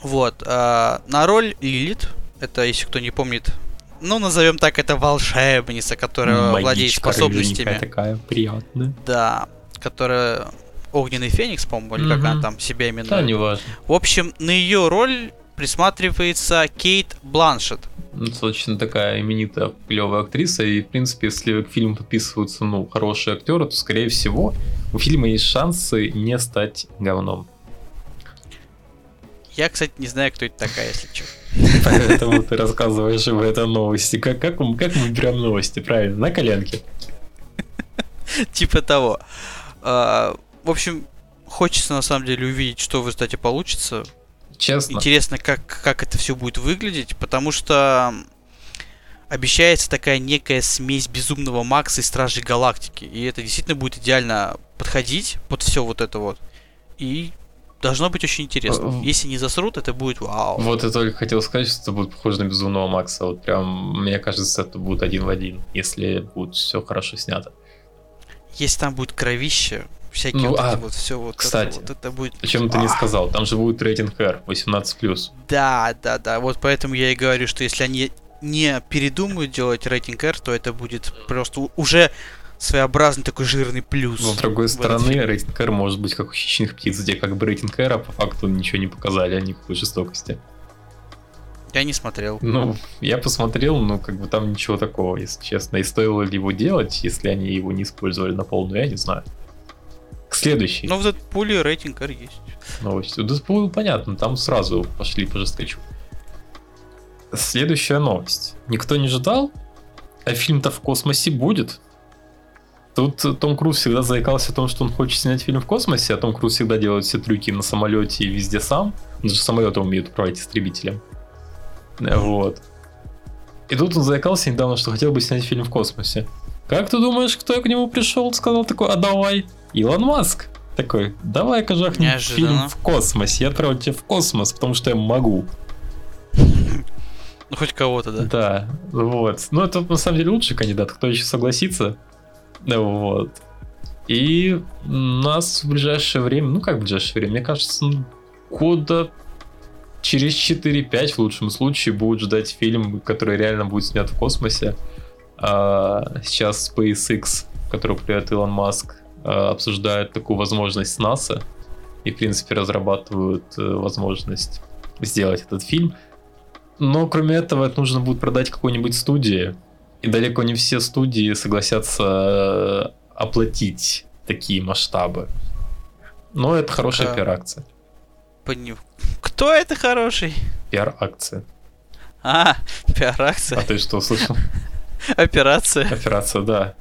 Вот. а, на роль Лилит, это, если кто не помнит, ну, назовем так, это волшебница, которая владеет Магичка способностями. рыженькая такая, приятная. Да, которая огненный феникс, по-моему, или как Мгм. она там себя именует. Да, неважно. В общем, на ее роль присматривается Кейт Бланшет. Ну, Достаточно такая именитая, клевая актриса, и, в принципе, если к фильму подписываются, ну, хорошие актеры, то, скорее всего, у фильма есть шансы не стать говном. Я, кстати, не знаю, кто это такая, если что. Поэтому ты рассказываешь об этой новости. Как, как, мы- как мы берем новости, правильно? На коленке. Типа того. А, В общем, хочется на самом деле увидеть, что в результате получится. Честно. Интересно, как, как это все будет выглядеть, потому что обещается такая некая смесь безумного Макса и Стражей Галактики. И это действительно будет идеально подходить под все вот это вот. И должно быть очень интересно. Э, Если не засрут, это будет вау. Вот я только хотел сказать, что это будет похоже на Безумного Макса. Вот прям, мне кажется, это будет один в один, если будет все хорошо снято. Если там будет кровище, всякие Ну, вот а, это вот все вот, кстати, это, вот, это будет. Почему ты не сказал? Там же будет рейтинг R, 18+. Да, да, да. Вот поэтому я и говорю, что если они не передумают делать рейтинг R, то это будет просто уже своеобразный такой жирный плюс. Но с другой стороны, рейтинг R может быть как у хищных птиц, где как бы рейтинг R, а по факту ничего не показали о никакой жестокости. Я не смотрел. Ну, я посмотрел, но как бы там ничего такого, если честно. И стоило ли его делать, если они его не использовали на полную, я не знаю. К следующей Но в Дэдпуле рейтинг R есть. новости. Дэдпул, понятно, там сразу пошли по жесткачу. Следующая новость. Никто не ждал, а фильм-то в космосе будет. Тут Том Круз всегда заикался о том, что он хочет снять фильм в космосе, а Том Круз всегда делает все трюки на самолете и везде сам. Он же самолетом умеет управлять истребителем. Э, Вот. И тут он заикался недавно, что хотел бы снять фильм в космосе. Как ты думаешь, кто к нему пришел? Сказал такой, а давай. Илон Маск. Такой, давай-ка жахнем Неожиданно. фильм в космосе. Я отправлю тебя в космос, потому что я могу. Ну хоть кого-то, да. Да, вот. Ну, это на самом деле лучший кандидат, кто еще согласится. Вот. И нас в ближайшее время, ну как в ближайшее время, мне кажется, ну, года через 4-5 в лучшем случае будет ждать фильм, который реально будет снят в космосе. А, сейчас SpaceX, который управляет Илон Маск, а, обсуждает такую возможность с НАСА и, в принципе, разрабатывают э, возможность сделать этот фильм. Но кроме этого, это нужно будет продать какой-нибудь студии. И далеко не все студии согласятся э, оплатить такие масштабы. Но это хорошая пиар-акция. Пони- Кто это хороший? Пиар-акция. А, А пиар-акция, ты что услышал? операция. Операция, да.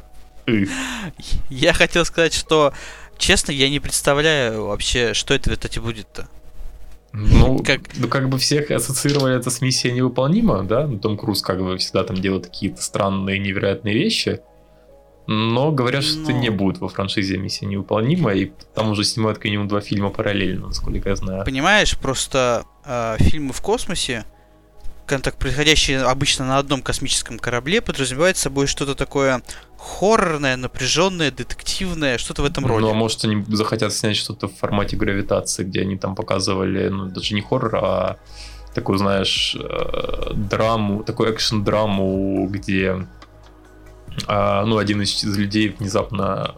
Я хотел сказать, что, честно, я не представляю вообще, что это, кстати, будет-то. Ну, Как- ну, как бы всех ассоциировали это с миссией невыполнима, да? Ну, Том Круз как бы всегда там делает какие-то странные, невероятные вещи. Но говорят, что это Но- не будет во франшизе миссия невыполнима, и там уже снимают как минимум два фильма параллельно, насколько я знаю. Понимаешь, просто э, фильмы в космосе, так, происходящие обычно на одном космическом корабле, подразумевают собой что-то такое хоррорное, напряженное, детективное, что-то в этом роде. Ну, а может, они захотят снять что-то в формате гравитации, где они там показывали, ну, даже не хоррор, а такую, знаешь, э, драму, такую экшн-драму, где а, ну, один из людей внезапно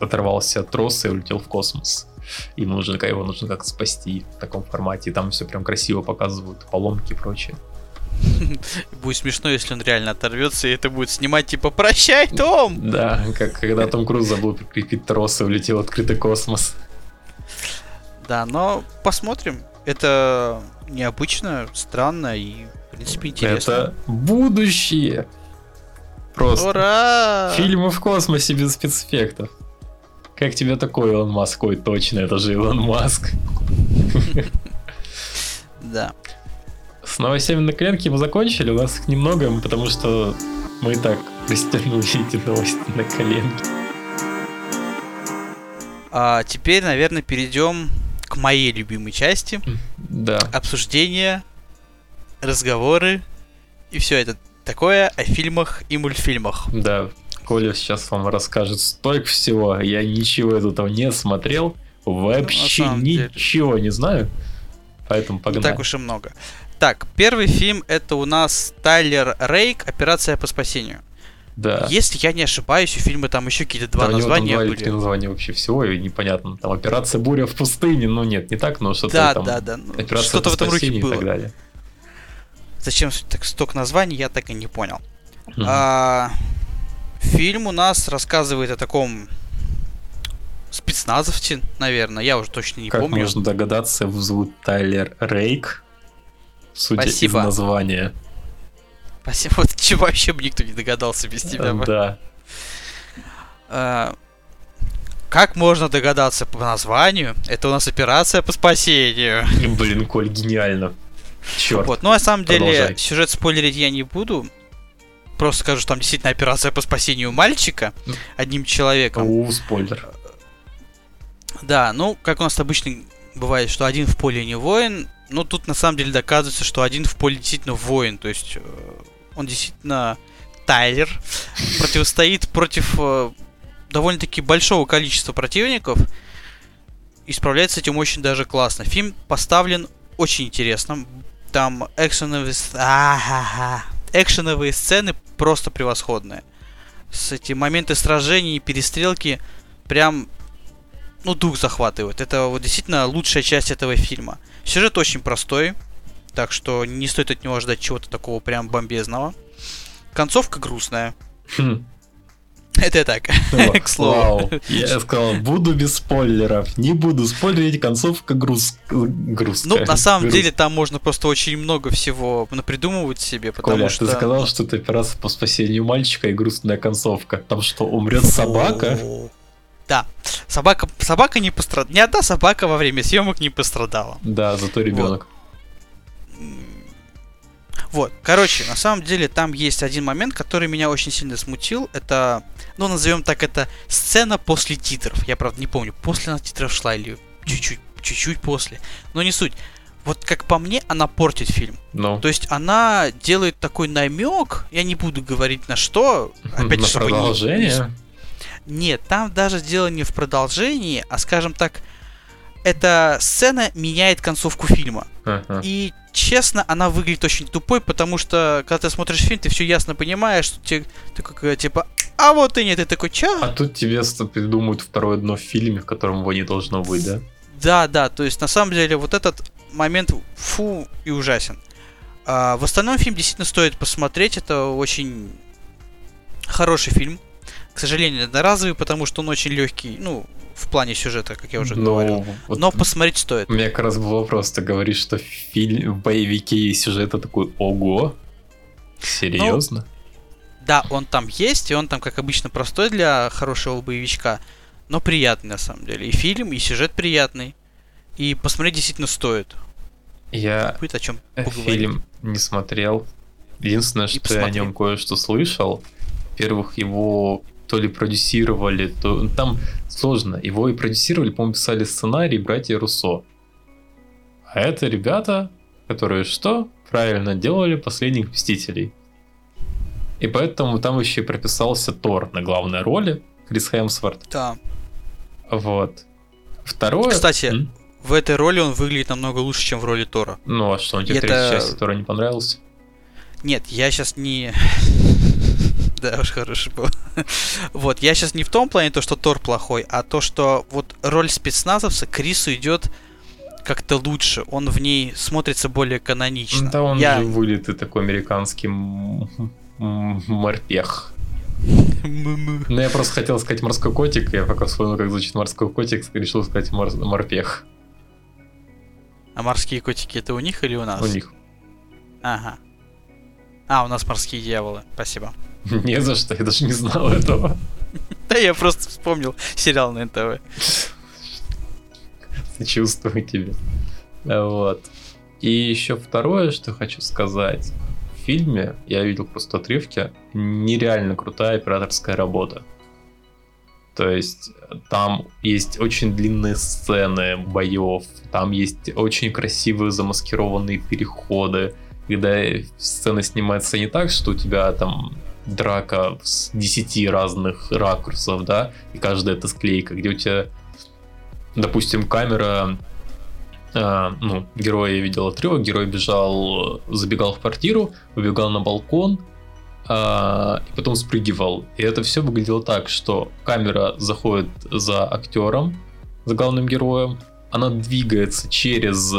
оторвался от троса и улетел в космос. Ему нужно, его нужно как спасти в таком формате. И там все прям красиво показывают, поломки и прочее. Будет смешно, если он реально оторвется, и это будет снимать типа «Прощай, Том!» Да, как когда Том Круз забыл прикрепить трос и улетел в открытый космос. Да, но посмотрим. Это необычно, странно и, в принципе, интересно. Это будущее. Просто. Ура! Фильмы в космосе без спецэффектов. Как тебе такой Илон Маск? Ой, точно, это же Илон Маск. Да. С новостями на коленке мы закончили, у нас их немного, потому что мы и так растянули эти новости на коленке. А теперь, наверное, перейдем к моей любимой части. Да. Обсуждение, разговоры и все это такое о фильмах и мультфильмах. Да, Коля сейчас вам расскажет столько всего. Я ничего из этого не смотрел. Вообще самом деле. ничего не знаю. Поэтому Не погнали. так уж и много. Так, первый фильм это у нас Тайлер Рейк «Операция по спасению». Да. Если я не ошибаюсь, у фильма там еще какие-то два Да, там названия два или были. названия вообще всего, и непонятно. Там операция буря в пустыне, ну нет, не так, но что-то Да, там. да, да. ну, Операция Что-то в этом духе спасению и было. так далее. Зачем так столько названий, я так и не понял. Мгм. А, фильм у нас рассказывает о таком спецназовце, наверное, я уже точно не как помню. можно догадаться, его зовут Тайлер Рейк. Судя Спасибо. из названия. Спасибо. Вот чего вообще бы никто не догадался без тебя. бы. Да. А, как можно догадаться по названию? Это у нас операция по спасению. Блин, Коль, гениально. Черт. Вот, ну на самом деле Продолжай. сюжет спойлерить я не буду. Просто скажу, что там действительно операция по спасению мальчика одним человеком. У, спойлер. Да, ну, как у нас обычно бывает, что один в поле не воин, но тут на самом деле доказывается, что один в поле действительно воин, то есть э, он действительно Тайлер противостоит против э, довольно-таки большого количества противников и справляется с этим очень даже классно. Фильм поставлен очень интересно. Там экшеновые, а-ха-ха. экшеновые сцены просто превосходные. С эти моменты сражений и перестрелки прям ну, дух захватывает. Это вот действительно лучшая часть этого фильма. Сюжет очень простой, так что не стоит от него ждать чего-то такого прям бомбезного. Концовка грустная. Хм. Это так, к слову. Вау. Я сказал, буду без спойлеров. Не буду спойлерить, концовка груз... грустная. Ну, на самом Груз- деле, там можно просто очень много всего напридумывать себе, потому Коля, что... ты сказал, что это операция по спасению мальчика и грустная концовка. Там что, умрет собака? Да. Собака, собака не пострадала. Ни одна собака во время съемок не пострадала. Да, зато ребенок. Вот, короче, на самом деле там есть один момент, который меня очень сильно смутил. Это, ну, назовем так, это сцена после титров. Я, правда, не помню, после она титров шла или чуть-чуть, чуть-чуть после. Но не суть. Вот как по мне, она портит фильм. Ну, То есть она делает такой намек, я не буду говорить на что, опять на чтобы не- продолжение. Нет, там даже дело не в продолжении, а скажем так, эта сцена меняет концовку фильма. И честно, она выглядит очень тупой, потому что когда ты смотришь фильм, ты все ясно понимаешь, что тебе такой типа, а вот и нет, ты такой, чё? А тут тебе придумают второе дно в фильме, в котором его не должно быть, да? Да, да, то есть на самом деле вот этот момент фу и ужасен. А, в остальном фильм действительно стоит посмотреть, это очень хороший фильм. К сожалению, одноразовый, потому что он очень легкий, ну, в плане сюжета, как я уже Ну, говорил. вот Но посмотреть стоит. У меня как раз был вопрос, ты говоришь, что фильм, в боевике есть сюжет, а такой, ого, серьезно? Да, он там есть, и он там, как обычно, простой для хорошего боевичка, но приятный на самом деле. И фильм, и сюжет приятный. И посмотреть действительно стоит. Я Будет о чем э, поговорить. фильм не смотрел. Единственное, что я о нем кое-что слышал. Во-первых, его то ли продюсировали, то там сложно. Его и продюсировали, по-моему, писали сценарий братья Руссо. А это ребята, которые что? Правильно делали последних Мстителей. И поэтому там еще и прописался Тор на главной роли, Крис Хемсворт. Да. Вот. Второе... Кстати, М? В этой роли он выглядит намного лучше, чем в роли Тора. Ну а что, он тебе Это- третья часть Тора не понравился? Нет, я сейчас не... Да уж, хороший был. Вот, я сейчас не в том плане, то, что Тор плохой, а то, что вот роль спецназовца Крису идет как-то лучше. Он в ней смотрится более канонично. Да он я... же вылитый такой американский морпех. Ну, я просто хотел сказать морской котик, я пока вспомнил, как звучит морской котик, решил сказать мор- морпех. А морские котики это у них или у нас? У них. Ага. А, у нас морские дьяволы. Спасибо. Не за что, я даже не знал этого. Да я просто вспомнил сериал на НТВ. Сочувствую тебе. Вот. И еще второе, что хочу сказать. В фильме, я видел просто отрывки, нереально крутая операторская работа. То есть там есть очень длинные сцены боев, там есть очень красивые замаскированные переходы, когда сцена снимается не так, что у тебя там драка с 10 разных ракурсов, да, и каждая это склейка, где у тебя, допустим, камера а, ну, герой видел отрывок, герой бежал, забегал в квартиру, выбегал на балкон, а, и потом спрыгивал. И это все выглядело так, что камера заходит за актером, за главным героем, она двигается через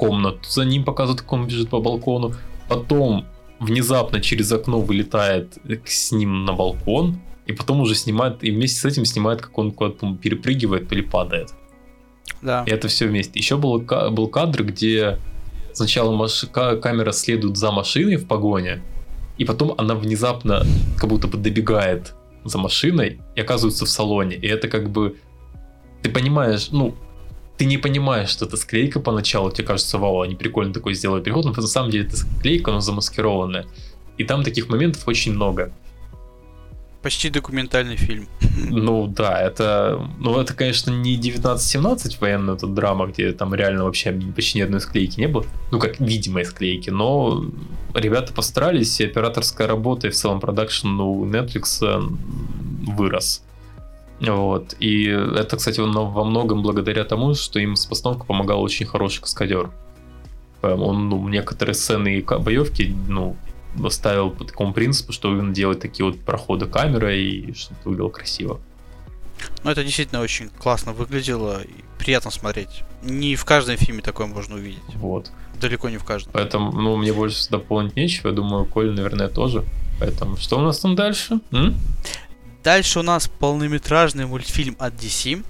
комнату, за ним показывают, как он бежит по балкону, потом внезапно через окно вылетает с ним на балкон, и потом уже снимает, и вместе с этим снимает, как он куда-то перепрыгивает или падает. Да. И это все вместе. Еще был, был кадр, где сначала маш- ка- камера следует за машиной в погоне, и потом она внезапно как будто бы добегает за машиной и оказывается в салоне. И это как бы... Ты понимаешь, ну, ты не понимаешь, что это склейка поначалу, тебе кажется, вау, они прикольно такой сделали переход, но на самом деле это склейка, но замаскированная. И там таких моментов очень много. почти документальный фильм. Ну да, это, ну это, конечно, не 1917 военная тут драма, где там реально вообще почти ни одной склейки не было, ну как видимой склейки, но ребята постарались, и операторская работа и в целом продакшн у Netflix вырос. Вот. И это, кстати, во многом благодаря тому, что им с постановкой помогал очень хороший каскадер. Он, ну, некоторые сцены и боевки, ну, ставил по такому принципу, что он делает такие вот проходы камеры и чтобы выглядело красиво. Ну, это действительно очень классно выглядело и приятно смотреть. Не в каждом фильме такое можно увидеть. Вот. Далеко не в каждом. Поэтому, ну, мне больше дополнить нечего. Я думаю, Коль, наверное, тоже. Поэтому, что у нас там дальше? М? Дальше у нас полнометражный мультфильм от DC.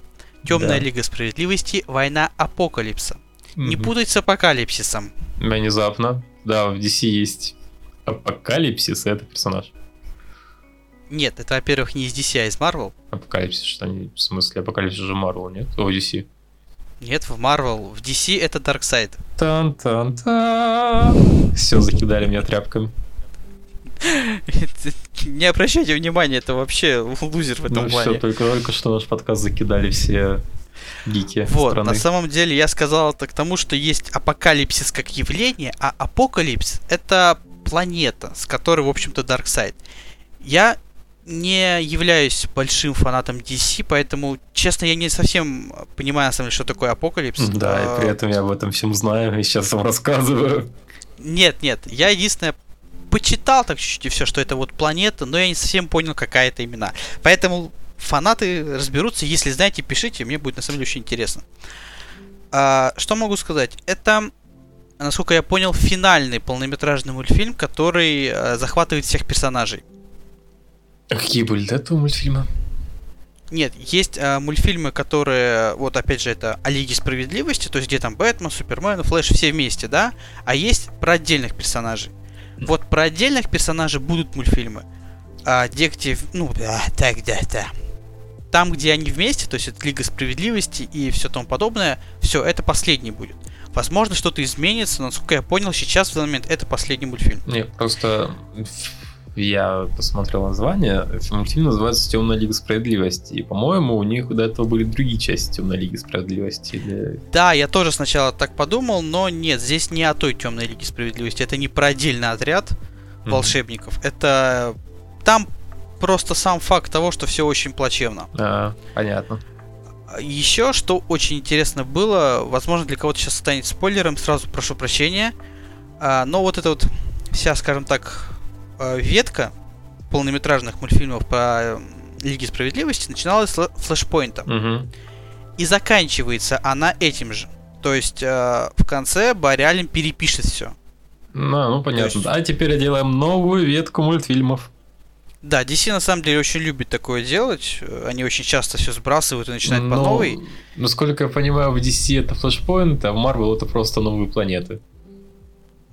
Темная Да. лига справедливости. Война апокалипса. Не Мгм. путать с апокалипсисом. Внезапно. Да, в DC есть Апокалипсис, и это персонаж. Нет, это, во-первых, не из DC, а из Marvel. Апокалипсис, что они, в смысле, Апокалипсис же Марвел, нет? О, DC. Нет, в Marvel. В DC это Darkseid. тан тан та Все, закидали меня тряпками. Не обращайте внимания, это вообще лузер в этом Ну все, плане. только, только что наш подкаст закидали все гики Вот, страны. на самом деле я сказал это к тому, что есть апокалипсис как явление, а апокалипс это планета, с которой, в общем-то, Darkseid. Я не являюсь большим фанатом DC, поэтому, честно, я не совсем понимаю, на самом деле, что такое апокалипс. Да, А, и при этом я об этом всем знаю, и сейчас вам рассказываю. Нет, нет, я единственное почитал так чуть-чуть и все, что это вот планета, но я не совсем понял, какая это имена. Поэтому фанаты разберутся, если знаете, пишите, мне будет на самом деле очень интересно. А, что могу сказать? Это, насколько я понял, финальный полнометражный мультфильм, который э, захватывает всех персонажей. А какие были до этого мультфильмы? Нет, есть э, мультфильмы, которые, вот опять же, это о Лиге Справедливости, то есть где там Бэтмен, Супермен, Флэш, все вместе, да? А есть про отдельных персонажей. Вот про отдельных персонажей будут мультфильмы. А где, где, ну, да, так, да, да. Там, где они вместе, то есть это Лига Справедливости и все тому подобное, все, это последний будет. Возможно, что-то изменится, но, насколько я понял, сейчас в данный момент это последний мультфильм. Не, просто я посмотрел название. Мультфильм называется Темная Лига Справедливости. И, по-моему, у них до этого были другие части Темной Лиги Справедливости. Или... Да, я тоже сначала так подумал, но нет, здесь не о той темной Лиге Справедливости. Это не про отдельный отряд, Мгм. волшебников. Это там просто сам факт того, что все очень плачевно. А, понятно. Еще что очень интересно было, возможно для кого-то сейчас станет спойлером, сразу прошу прощения, а, но вот эта вот вся, скажем так, ветка полнометражных мультфильмов по м, Лиге Справедливости начиналась с флешпоинта. Мгм. И заканчивается она этим же. То есть э, в конце Барри Аллен перепишет все. Ну, ну, понятно. есть- А теперь делаем новую ветку мультфильмов. Да, DC на самом деле очень любит такое делать. Э, Они очень часто все сбрасывают и начинают по Но, новой. Насколько я понимаю, в DC это флешпоинт, а в Marvel это просто новые планеты.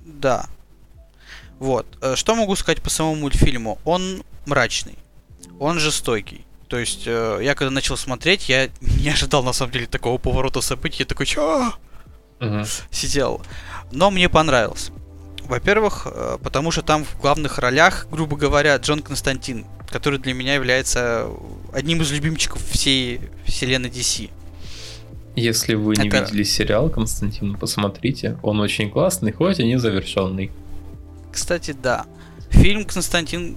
Да. Вот. Э, Что могу сказать по самому мультфильму? Он мрачный. Он жестокий. То есть, э, я когда начал смотреть, я не ожидал на самом деле такого поворота событий. Я такой, чё? Мгм. сидел. Но мне понравился. Во-первых, э, потому что там в главных ролях, грубо говоря, Джон Константин, который для меня является одним из любимчиков всей вселенной DC. Если вы не Это- видели сериал, Константин, посмотрите. Он очень классный, хоть и не завершенный. Кстати, да. Фильм Константин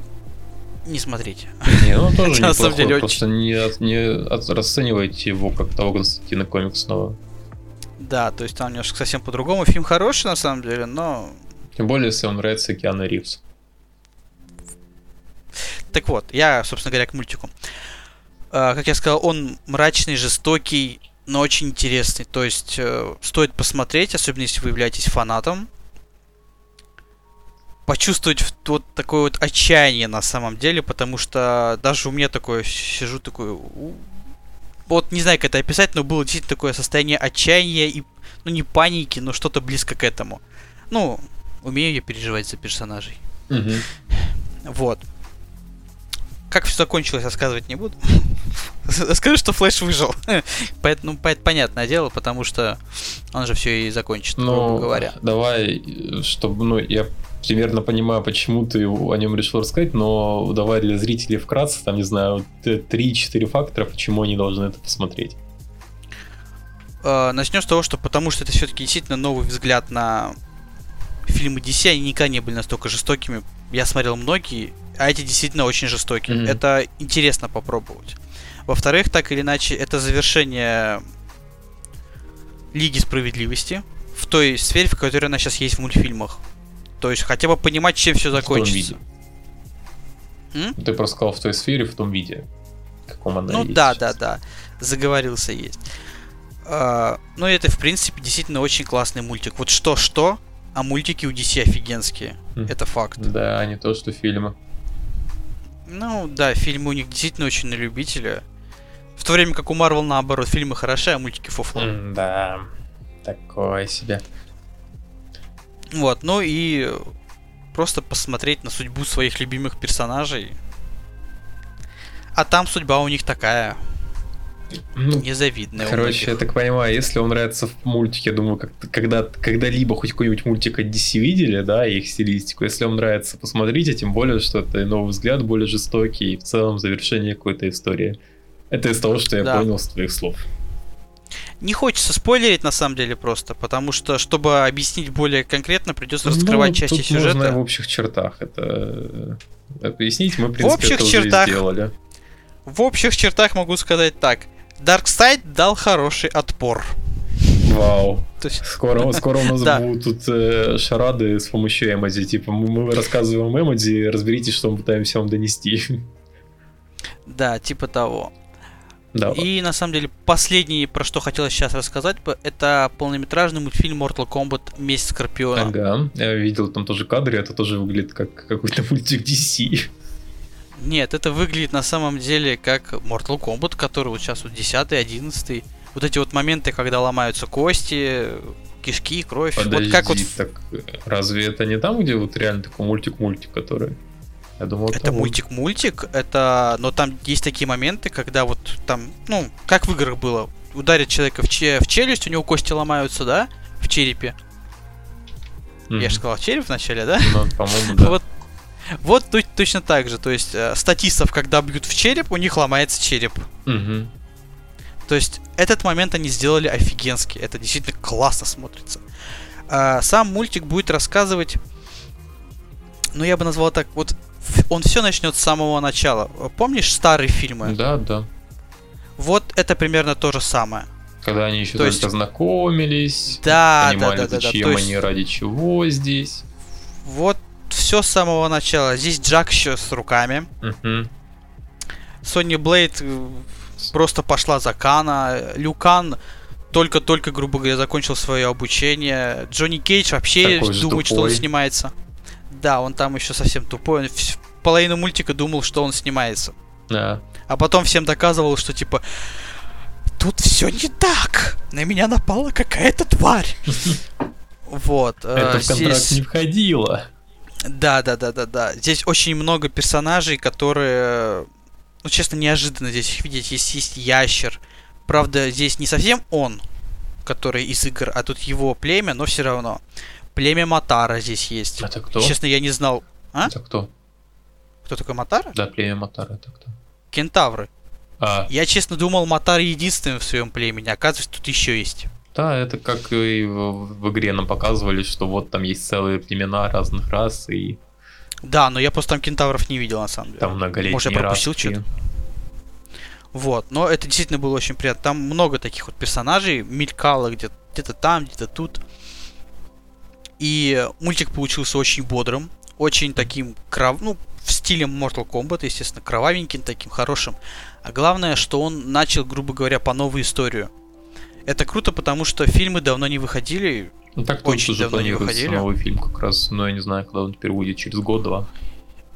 не смотрите. Не, ну тоже на самом деле, просто не, не расценивайте его как того Константина комиксного. Да, то есть там немножко совсем по-другому. Фильм хороший на самом деле, но... Тем более, если вам нравится Киану Ривз. Так вот, я, собственно говоря, к мультику. А, как я сказал, он мрачный, жестокий, но очень интересный. То есть э, стоит посмотреть, особенно если вы являетесь фанатом. Почувствовать вот такое вот отчаяние на самом деле, потому что даже у меня такое сижу такое. Вот не знаю, как это описать, но было действительно такое состояние отчаяния и, ну не паники, но что-то близко к этому. Ну, умею я переживать за персонажей. Вот. как все закончилось, рассказывать не буду. Скажу, что Флэш выжил. Поэтому ну, понятное дело, потому что он же все и закончит, Ну, грубо говоря. давай, чтобы, ну, я примерно понимаю, почему ты о нем решил рассказать, но давай для зрителей вкратце, там, не знаю, 3-4 фактора, почему они должны это посмотреть. Э, Начнем с того, что потому что это все-таки действительно новый взгляд на фильмы DC, они никогда не были настолько жестокими. Я смотрел многие, а эти действительно очень жестокие. Мгм. Это интересно попробовать. Во-вторых, так или иначе, это завершение Лиги Справедливости в той сфере, в которой она сейчас есть в мультфильмах. То есть хотя бы понимать, чем все закончится. Ты просто сказал в той сфере, в том виде, в каком она Ну да, сейчас. да, да. Заговорился есть. А, ну это, в принципе, действительно очень классный мультик. Вот что-что, а мультики у DC офигенские. Мгм. Это факт. Да, не то, что фильмы. Ну да, фильмы у них действительно очень на любителя. В то время как у Марвел наоборот, фильмы хороши, а мультики фуфло. Да, такое себе. Вот, ну и просто посмотреть на судьбу своих любимых персонажей. А там судьба у них такая, Ну, незавидная. Короче, я так понимаю, если вам нравится в мультике, я думаю, как когда, когда-либо хоть какой-нибудь мультик от DC видели, да, их стилистику, если вам нравится, посмотрите, тем более, что это новый взгляд, более жестокий, и в целом завершение какой-то истории. Это из того, что я Да. понял с твоих слов. Не хочется спойлерить на самом деле просто, потому что, чтобы объяснить более конкретно, придется раскрывать Ну, части тут сюжета. можно в общих чертах это э, объяснить, мы, в принципе, общих это уже чертах. и сделали. В общих чертах могу сказать так. Darkseid дал хороший отпор. Вау. Есть, Скоро, скоро у нас Да. будут тут э, шарады с помощью эмодзи. Типа, мы, мы рассказываем эмодзи, разберитесь, что мы пытаемся вам донести. да, типа того. Да. И на самом деле последнее, про что хотелось сейчас рассказать, это полнометражный мультфильм Mortal Kombat Месть Скорпиона. Ага, я видел там тоже кадры, это тоже выглядит как какой-то мультик DC. Нет, это выглядит на самом деле как Mortal Kombat, который вот сейчас вот 10 11 Вот эти вот моменты, когда ломаются кости, кишки, кровь. Подожди, вот как вот... так разве это не там, где вот реально такой мультик-мультик, который... Я думал, Это он- мультик-мультик, это... Но там есть такие моменты, когда вот там, ну, как в играх было, ударит человека в, че- в челюсть, у него кости ломаются, да, в черепе. Мгм. Я же сказал череп вначале, да? Ну, по-моему, да. Вот, вот то- точно так же. То есть э, статистов, когда бьют в череп, у них ломается череп. Мгм. То есть этот момент они сделали офигенски. Это действительно классно смотрится. А, сам мультик будет рассказывать, ну я бы назвал так, вот он все начнет с самого начала. Помнишь старые фильмы? Да, да. Вот это примерно то же самое. Когда они еще То только есть- знакомились, Да, да, понимали, да, да, да. зачем То есть они, ради чего здесь. вот все с самого начала. Здесь Джак еще с руками. Мгм. Сони Блейд э, просто пошла за Кана. Люкан только-только, грубо говоря, закончил свое обучение. Джонни Кейдж вообще Такой думает, что он снимается. Да, он там еще совсем тупой. Он половину мультика думал, что он снимается. Да. А потом всем доказывал, что типа тут все не так. На меня напала какая-то тварь. Вот. э, Это в контракт здесь- не входило. да, да, да, да, да. Здесь очень много персонажей, которые, ну, честно, неожиданно здесь их видеть. Есть, есть ящер. Правда, здесь не совсем он, который из игр, а тут его племя, но все равно. Племя Матара здесь есть. Это кто? Честно, я не знал. А? Это кто? Кто такой Матара? Да, племя Матара, это кто? Кентавры. А, Я, честно, думал, Матар единственный в своем племени. Оказывается, тут еще есть. да, это как и в, в игре нам показывали, что вот там есть целые племена разных рас, и Да, но я просто там кентавров не видел, на самом деле. там многолетние Может, я пропустил что-то? Вот, но это действительно было очень приятно. Там много таких вот персонажей мелькало где- где-то там, где-то тут. И мультик получился очень бодрым, очень таким кров... ну, в стиле Mortal Kombat, естественно, кровавеньким, таким хорошим. А главное, что он начал, грубо говоря, по новую историю. Это круто, потому что фильмы давно не выходили. Ну так Очень давно не выходили. новый фильм как раз, но я не знаю, когда он теперь выйдет, через год-два.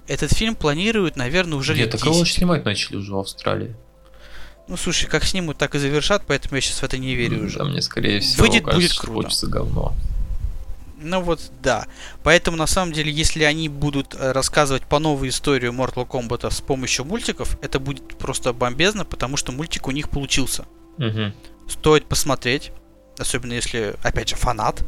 Этот фильм планируют, наверное, уже Нет, лет так его 10. снимать начали уже в Австралии. Ну, слушай, как снимут, так и завершат, поэтому я сейчас в это не верю уже. Да, мне скорее всего Выйдет, кажется, будет круто. получится говно. Ну вот, да. Поэтому, на самом деле, если они будут э, рассказывать по новой историю Mortal Kombat с помощью мультиков, это будет просто бомбезно, потому что мультик у них получился. Мгм. Стоит посмотреть, особенно если, опять же, фанат.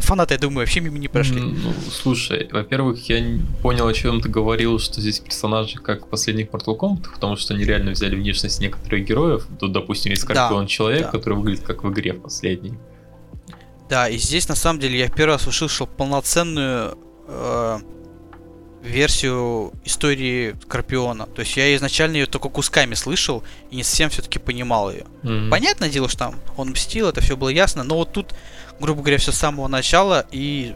Фанаты, я думаю, вообще мимо не прошли. Ну, слушай, во-первых, я не понял, о чем ты говорил, что здесь персонажи как в последних Mortal Kombat, потому что они реально взяли внешность некоторых героев. Тут, допустим, есть Да, Скорпион Человек, да. который выглядит как в игре в последней. Да, и здесь на самом деле я первый раз услышал полноценную э, версию истории Скорпиона. То есть я изначально ее только кусками слышал и не совсем все-таки понимал ее. Мгм. Понятное дело, что там он мстил, это все было ясно, но вот тут, грубо говоря, все с самого начала, и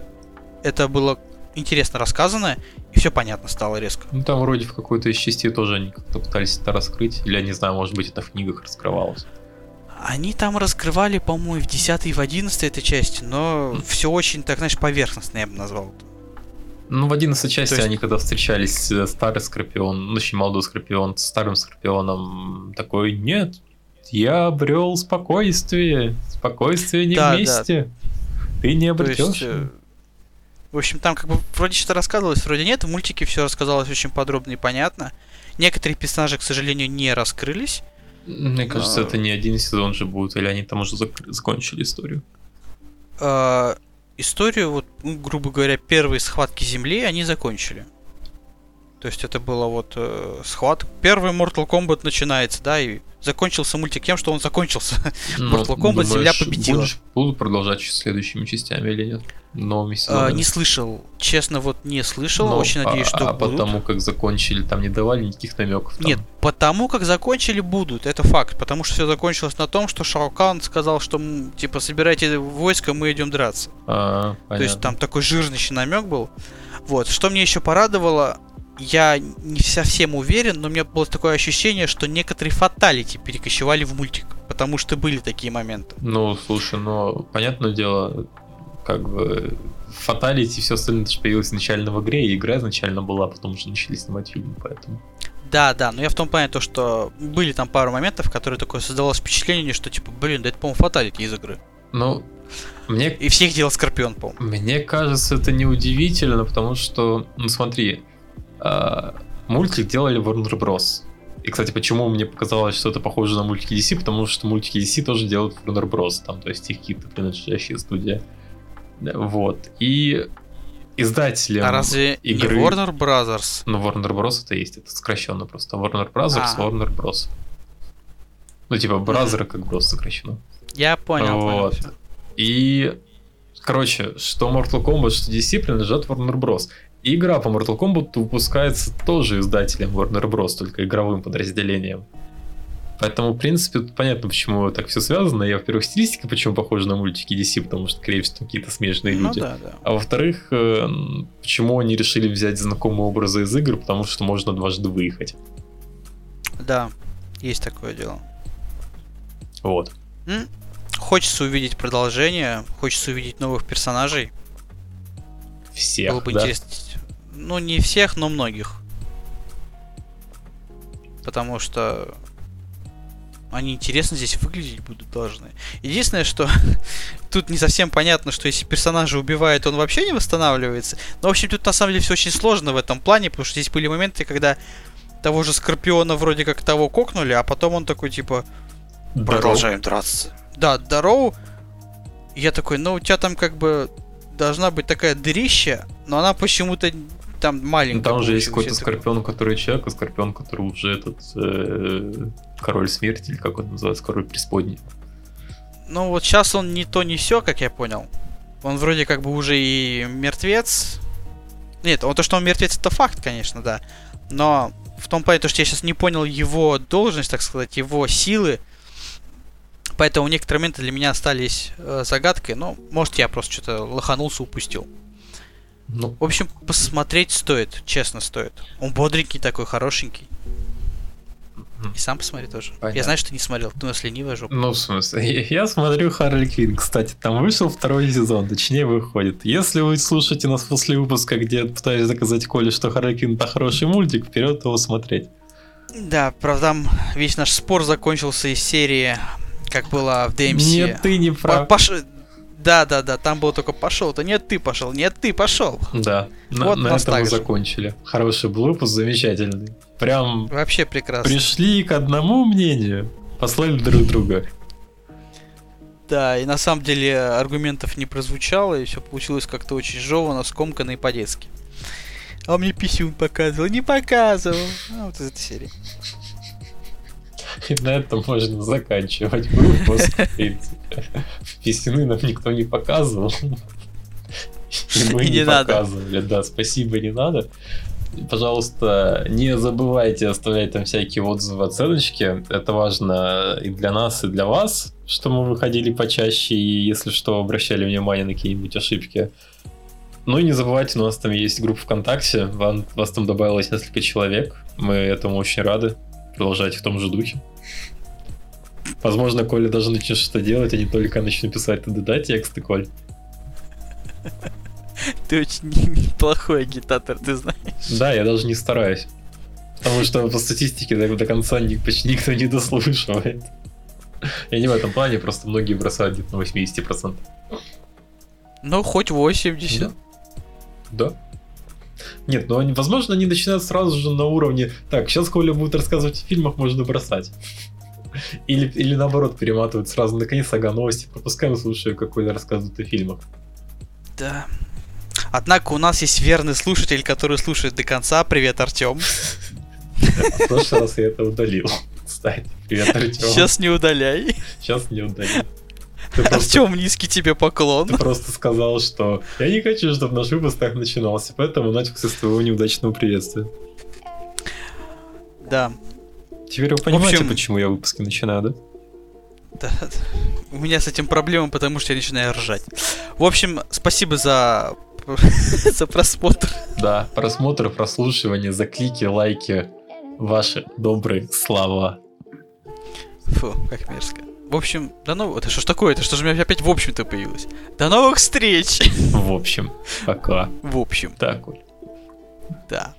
это было интересно рассказано, и все понятно стало резко. Ну, там вроде в какой-то из частей тоже они как-то пытались это раскрыть. Или, я не знаю, может быть, это в книгах раскрывалось. Они там раскрывали, по-моему, в 10 и в 11 этой части, но все очень, так знаешь, поверхностно я бы назвал. Ну, в 11 части есть- они когда встречались, э, старый Скорпион, ну, очень молодой Скорпион, с старым Скорпионом, такой, нет, я обрел спокойствие, спокойствие не Да, да. вместе. Ты не То есть, обретешь. э, в общем, там как бы вроде что-то рассказывалось, вроде нет. В мультике все рассказалось очень подробно и понятно. Некоторые персонажи, к сожалению, не раскрылись. Мне кажется, а- это не один сезон же будет, или они там уже зак- закончили историю. Э, историю, вот, ну, грубо говоря, первые схватки Земли они закончили. То есть это было вот э, схват. Первый Mortal Kombat начинается, да, и закончился мультик тем, что он закончился. Ну, Mortal Kombat Земля думаешь, победила. будешь- будут продолжать следующими частями или нет? Новыми сезонами? не слышал, честно, вот не слышал. Ну, Очень надеюсь, а, что а будут. потому как закончили, там не давали никаких намеков. там. Нет, потому как закончили будут, это факт. Потому что все закончилось на том, что Шаукан сказал, что типа собирайте войско, мы идем драться. А, То есть понятно. там такой жирный намек был. Вот. Что мне еще порадовало, я не совсем уверен, но у меня было такое ощущение, что некоторые фаталити перекочевали в мультик. Потому что были такие моменты. Ну, слушай, ну, понятное дело, как бы фаталити и все остальное даже появилось изначально в игре, и игра изначально была, потом уже начали снимать фильм, поэтому. Да, да, но я в том плане то, что были там пару моментов, которые такое создавалось впечатление, что типа, блин, да это, по-моему, фаталити из игры. Ну, мне, И всех делал Скорпион, по-моему. мне кажется, это неудивительно, потому что, ну смотри, а, мультик делали Warner Bros. И, кстати, почему мне показалось, что это похоже на мультики DC, потому что мультики DC тоже делают Warner Bros. Там, то есть их какие-то принадлежащие студии. Вот. И издателем А разве игры- не Warner Brothers? Ну, Warner Bros. это есть, это сокращенно просто. Warner Brothers, А. Warner Bros. Ну, типа, Бразеры как Bros сокращено. Я понял, понял. Вот. всё. И, короче, что Mortal Kombat, что DC принадлежат Warner Bros. И игра по Mortal Kombat выпускается тоже издателем Warner Bros, только игровым подразделением. Поэтому, в принципе, понятно, почему так все связано. Я, во-первых, стилистика почему похожа на мультики DC, потому что, скорее всего, какие-то смежные Ну люди. да, да. А во-вторых, э, почему они решили взять знакомые образы из игр, потому что можно дважды выехать. Да, есть такое дело. Вот. М? Хочется увидеть продолжение, хочется увидеть новых персонажей. Всех, Было бы да? интересно. Ну, не всех, но многих. Потому что они интересно здесь выглядеть будут должны. Единственное, что тут не совсем понятно, что если персонажа убивает, он вообще не восстанавливается. Но, в общем, тут на самом деле все очень сложно в этом плане, потому что здесь были моменты, когда того же Скорпиона вроде как того кокнули, а потом он такой, типа, продолжаем драться. Да, здорово. Я такой, ну у тебя там как бы должна быть такая дырища, но она почему-то там Ну, маленькая. там же есть какой-то скорпион, который человек, а скорпион, который уже этот э, король смерти, или как он называется, король преисподней. Ну вот сейчас он не то, не все, как я понял. Он вроде как бы уже и мертвец. Нет, он то, что он мертвец, это факт, конечно, да. Но в том плане, то, что я сейчас не понял его должность, так сказать, его силы. Поэтому некоторые моменты для меня остались э, загадкой. Но, может, я просто что-то лоханулся, упустил. Ну, В общем, посмотреть стоит, честно стоит. Он бодренький такой, хорошенький. И сам посмотри тоже. Я Понятно. знаю, что ты не смотрел, ты у нас ленивая жопа. ну, в смысле, я смотрю Харли Квинн, кстати, там вышел второй сезон, точнее выходит. Если вы слушаете нас после выпуска, где я пытаюсь доказать Коле, что Харли Квинн это хороший мультик, вперед его смотреть. Да, правда, там весь наш спор закончился из серии, как было в DMC. Нет, ты не прав. Паш- Да, да, да, там было только пошел, то нет, ты пошел, нет, ты пошел. Да, на, Вот на нас этом мы закончили. Хороший был выпуск, замечательный. Прям Вообще прекрасно. пришли к одному мнению, послали друг друга. Да, и на самом деле аргументов не прозвучало, и все получилось как-то очень жевано, скомканно и по-детски. А он мне писюн показывал, не показывал. А, вот из этой серии. И на этом можно заканчивать выпуск. Писюны нам никто не показывал. И мы И не не надо. показывали. Да, спасибо, не надо. Пожалуйста, не забывайте оставлять там всякие отзывы, оценочки. Это важно и для нас, и для вас, что мы выходили почаще, и если что, обращали внимание на какие-нибудь ошибки. Ну и не забывайте, у нас там есть группа ВКонтакте, вам, вас там добавилось несколько человек. Мы этому очень рады. Продолжайте в том же духе. Возможно, Коля даже начнет что-то делать, а не только начнет писать ТДД тексты, Коль. Ты очень неплохой агитатор, ты знаешь. Да, я даже не стараюсь. Потому что по статистике до, до конца ни- почти никто не дослушивает. Я не в этом плане, просто многие бросают где-то на 80%. Ну, хоть 80. Да. Нет, ну они, возможно, они начинают сразу же на уровне. Так, сейчас Коля будет рассказывать о фильмах, можно бросать. Или, или наоборот, перематывают сразу наконец ага новости, пропускаем, слушаю, как Коля рассказывает о фильмах. Да. Однако у нас есть верный слушатель, который слушает до конца. Привет, Артем. В прошлый раз я это удалил. Кстати, привет, Артем. Сейчас не удаляй. Сейчас не удалил. Ты просто, Артем, низкий тебе поклон. ты просто сказал, что я не хочу, чтобы наш выпуск так начинался, поэтому начался с твоего неудачного приветствия. Да. Теперь вы понимаете, общем- почему я выпуски начинаю, да? Да, да. У меня с этим проблема, потому что я начинаю ржать. В общем, спасибо за за просмотр. Да, просмотр, прослушивание, за клики, лайки, ваши добрые слова. Фу, как мерзко. В общем, до нового... Это что ж такое? Это что же у меня опять в общем-то появилось? До новых встреч! В общем, пока. В общем, Так, Коль. да.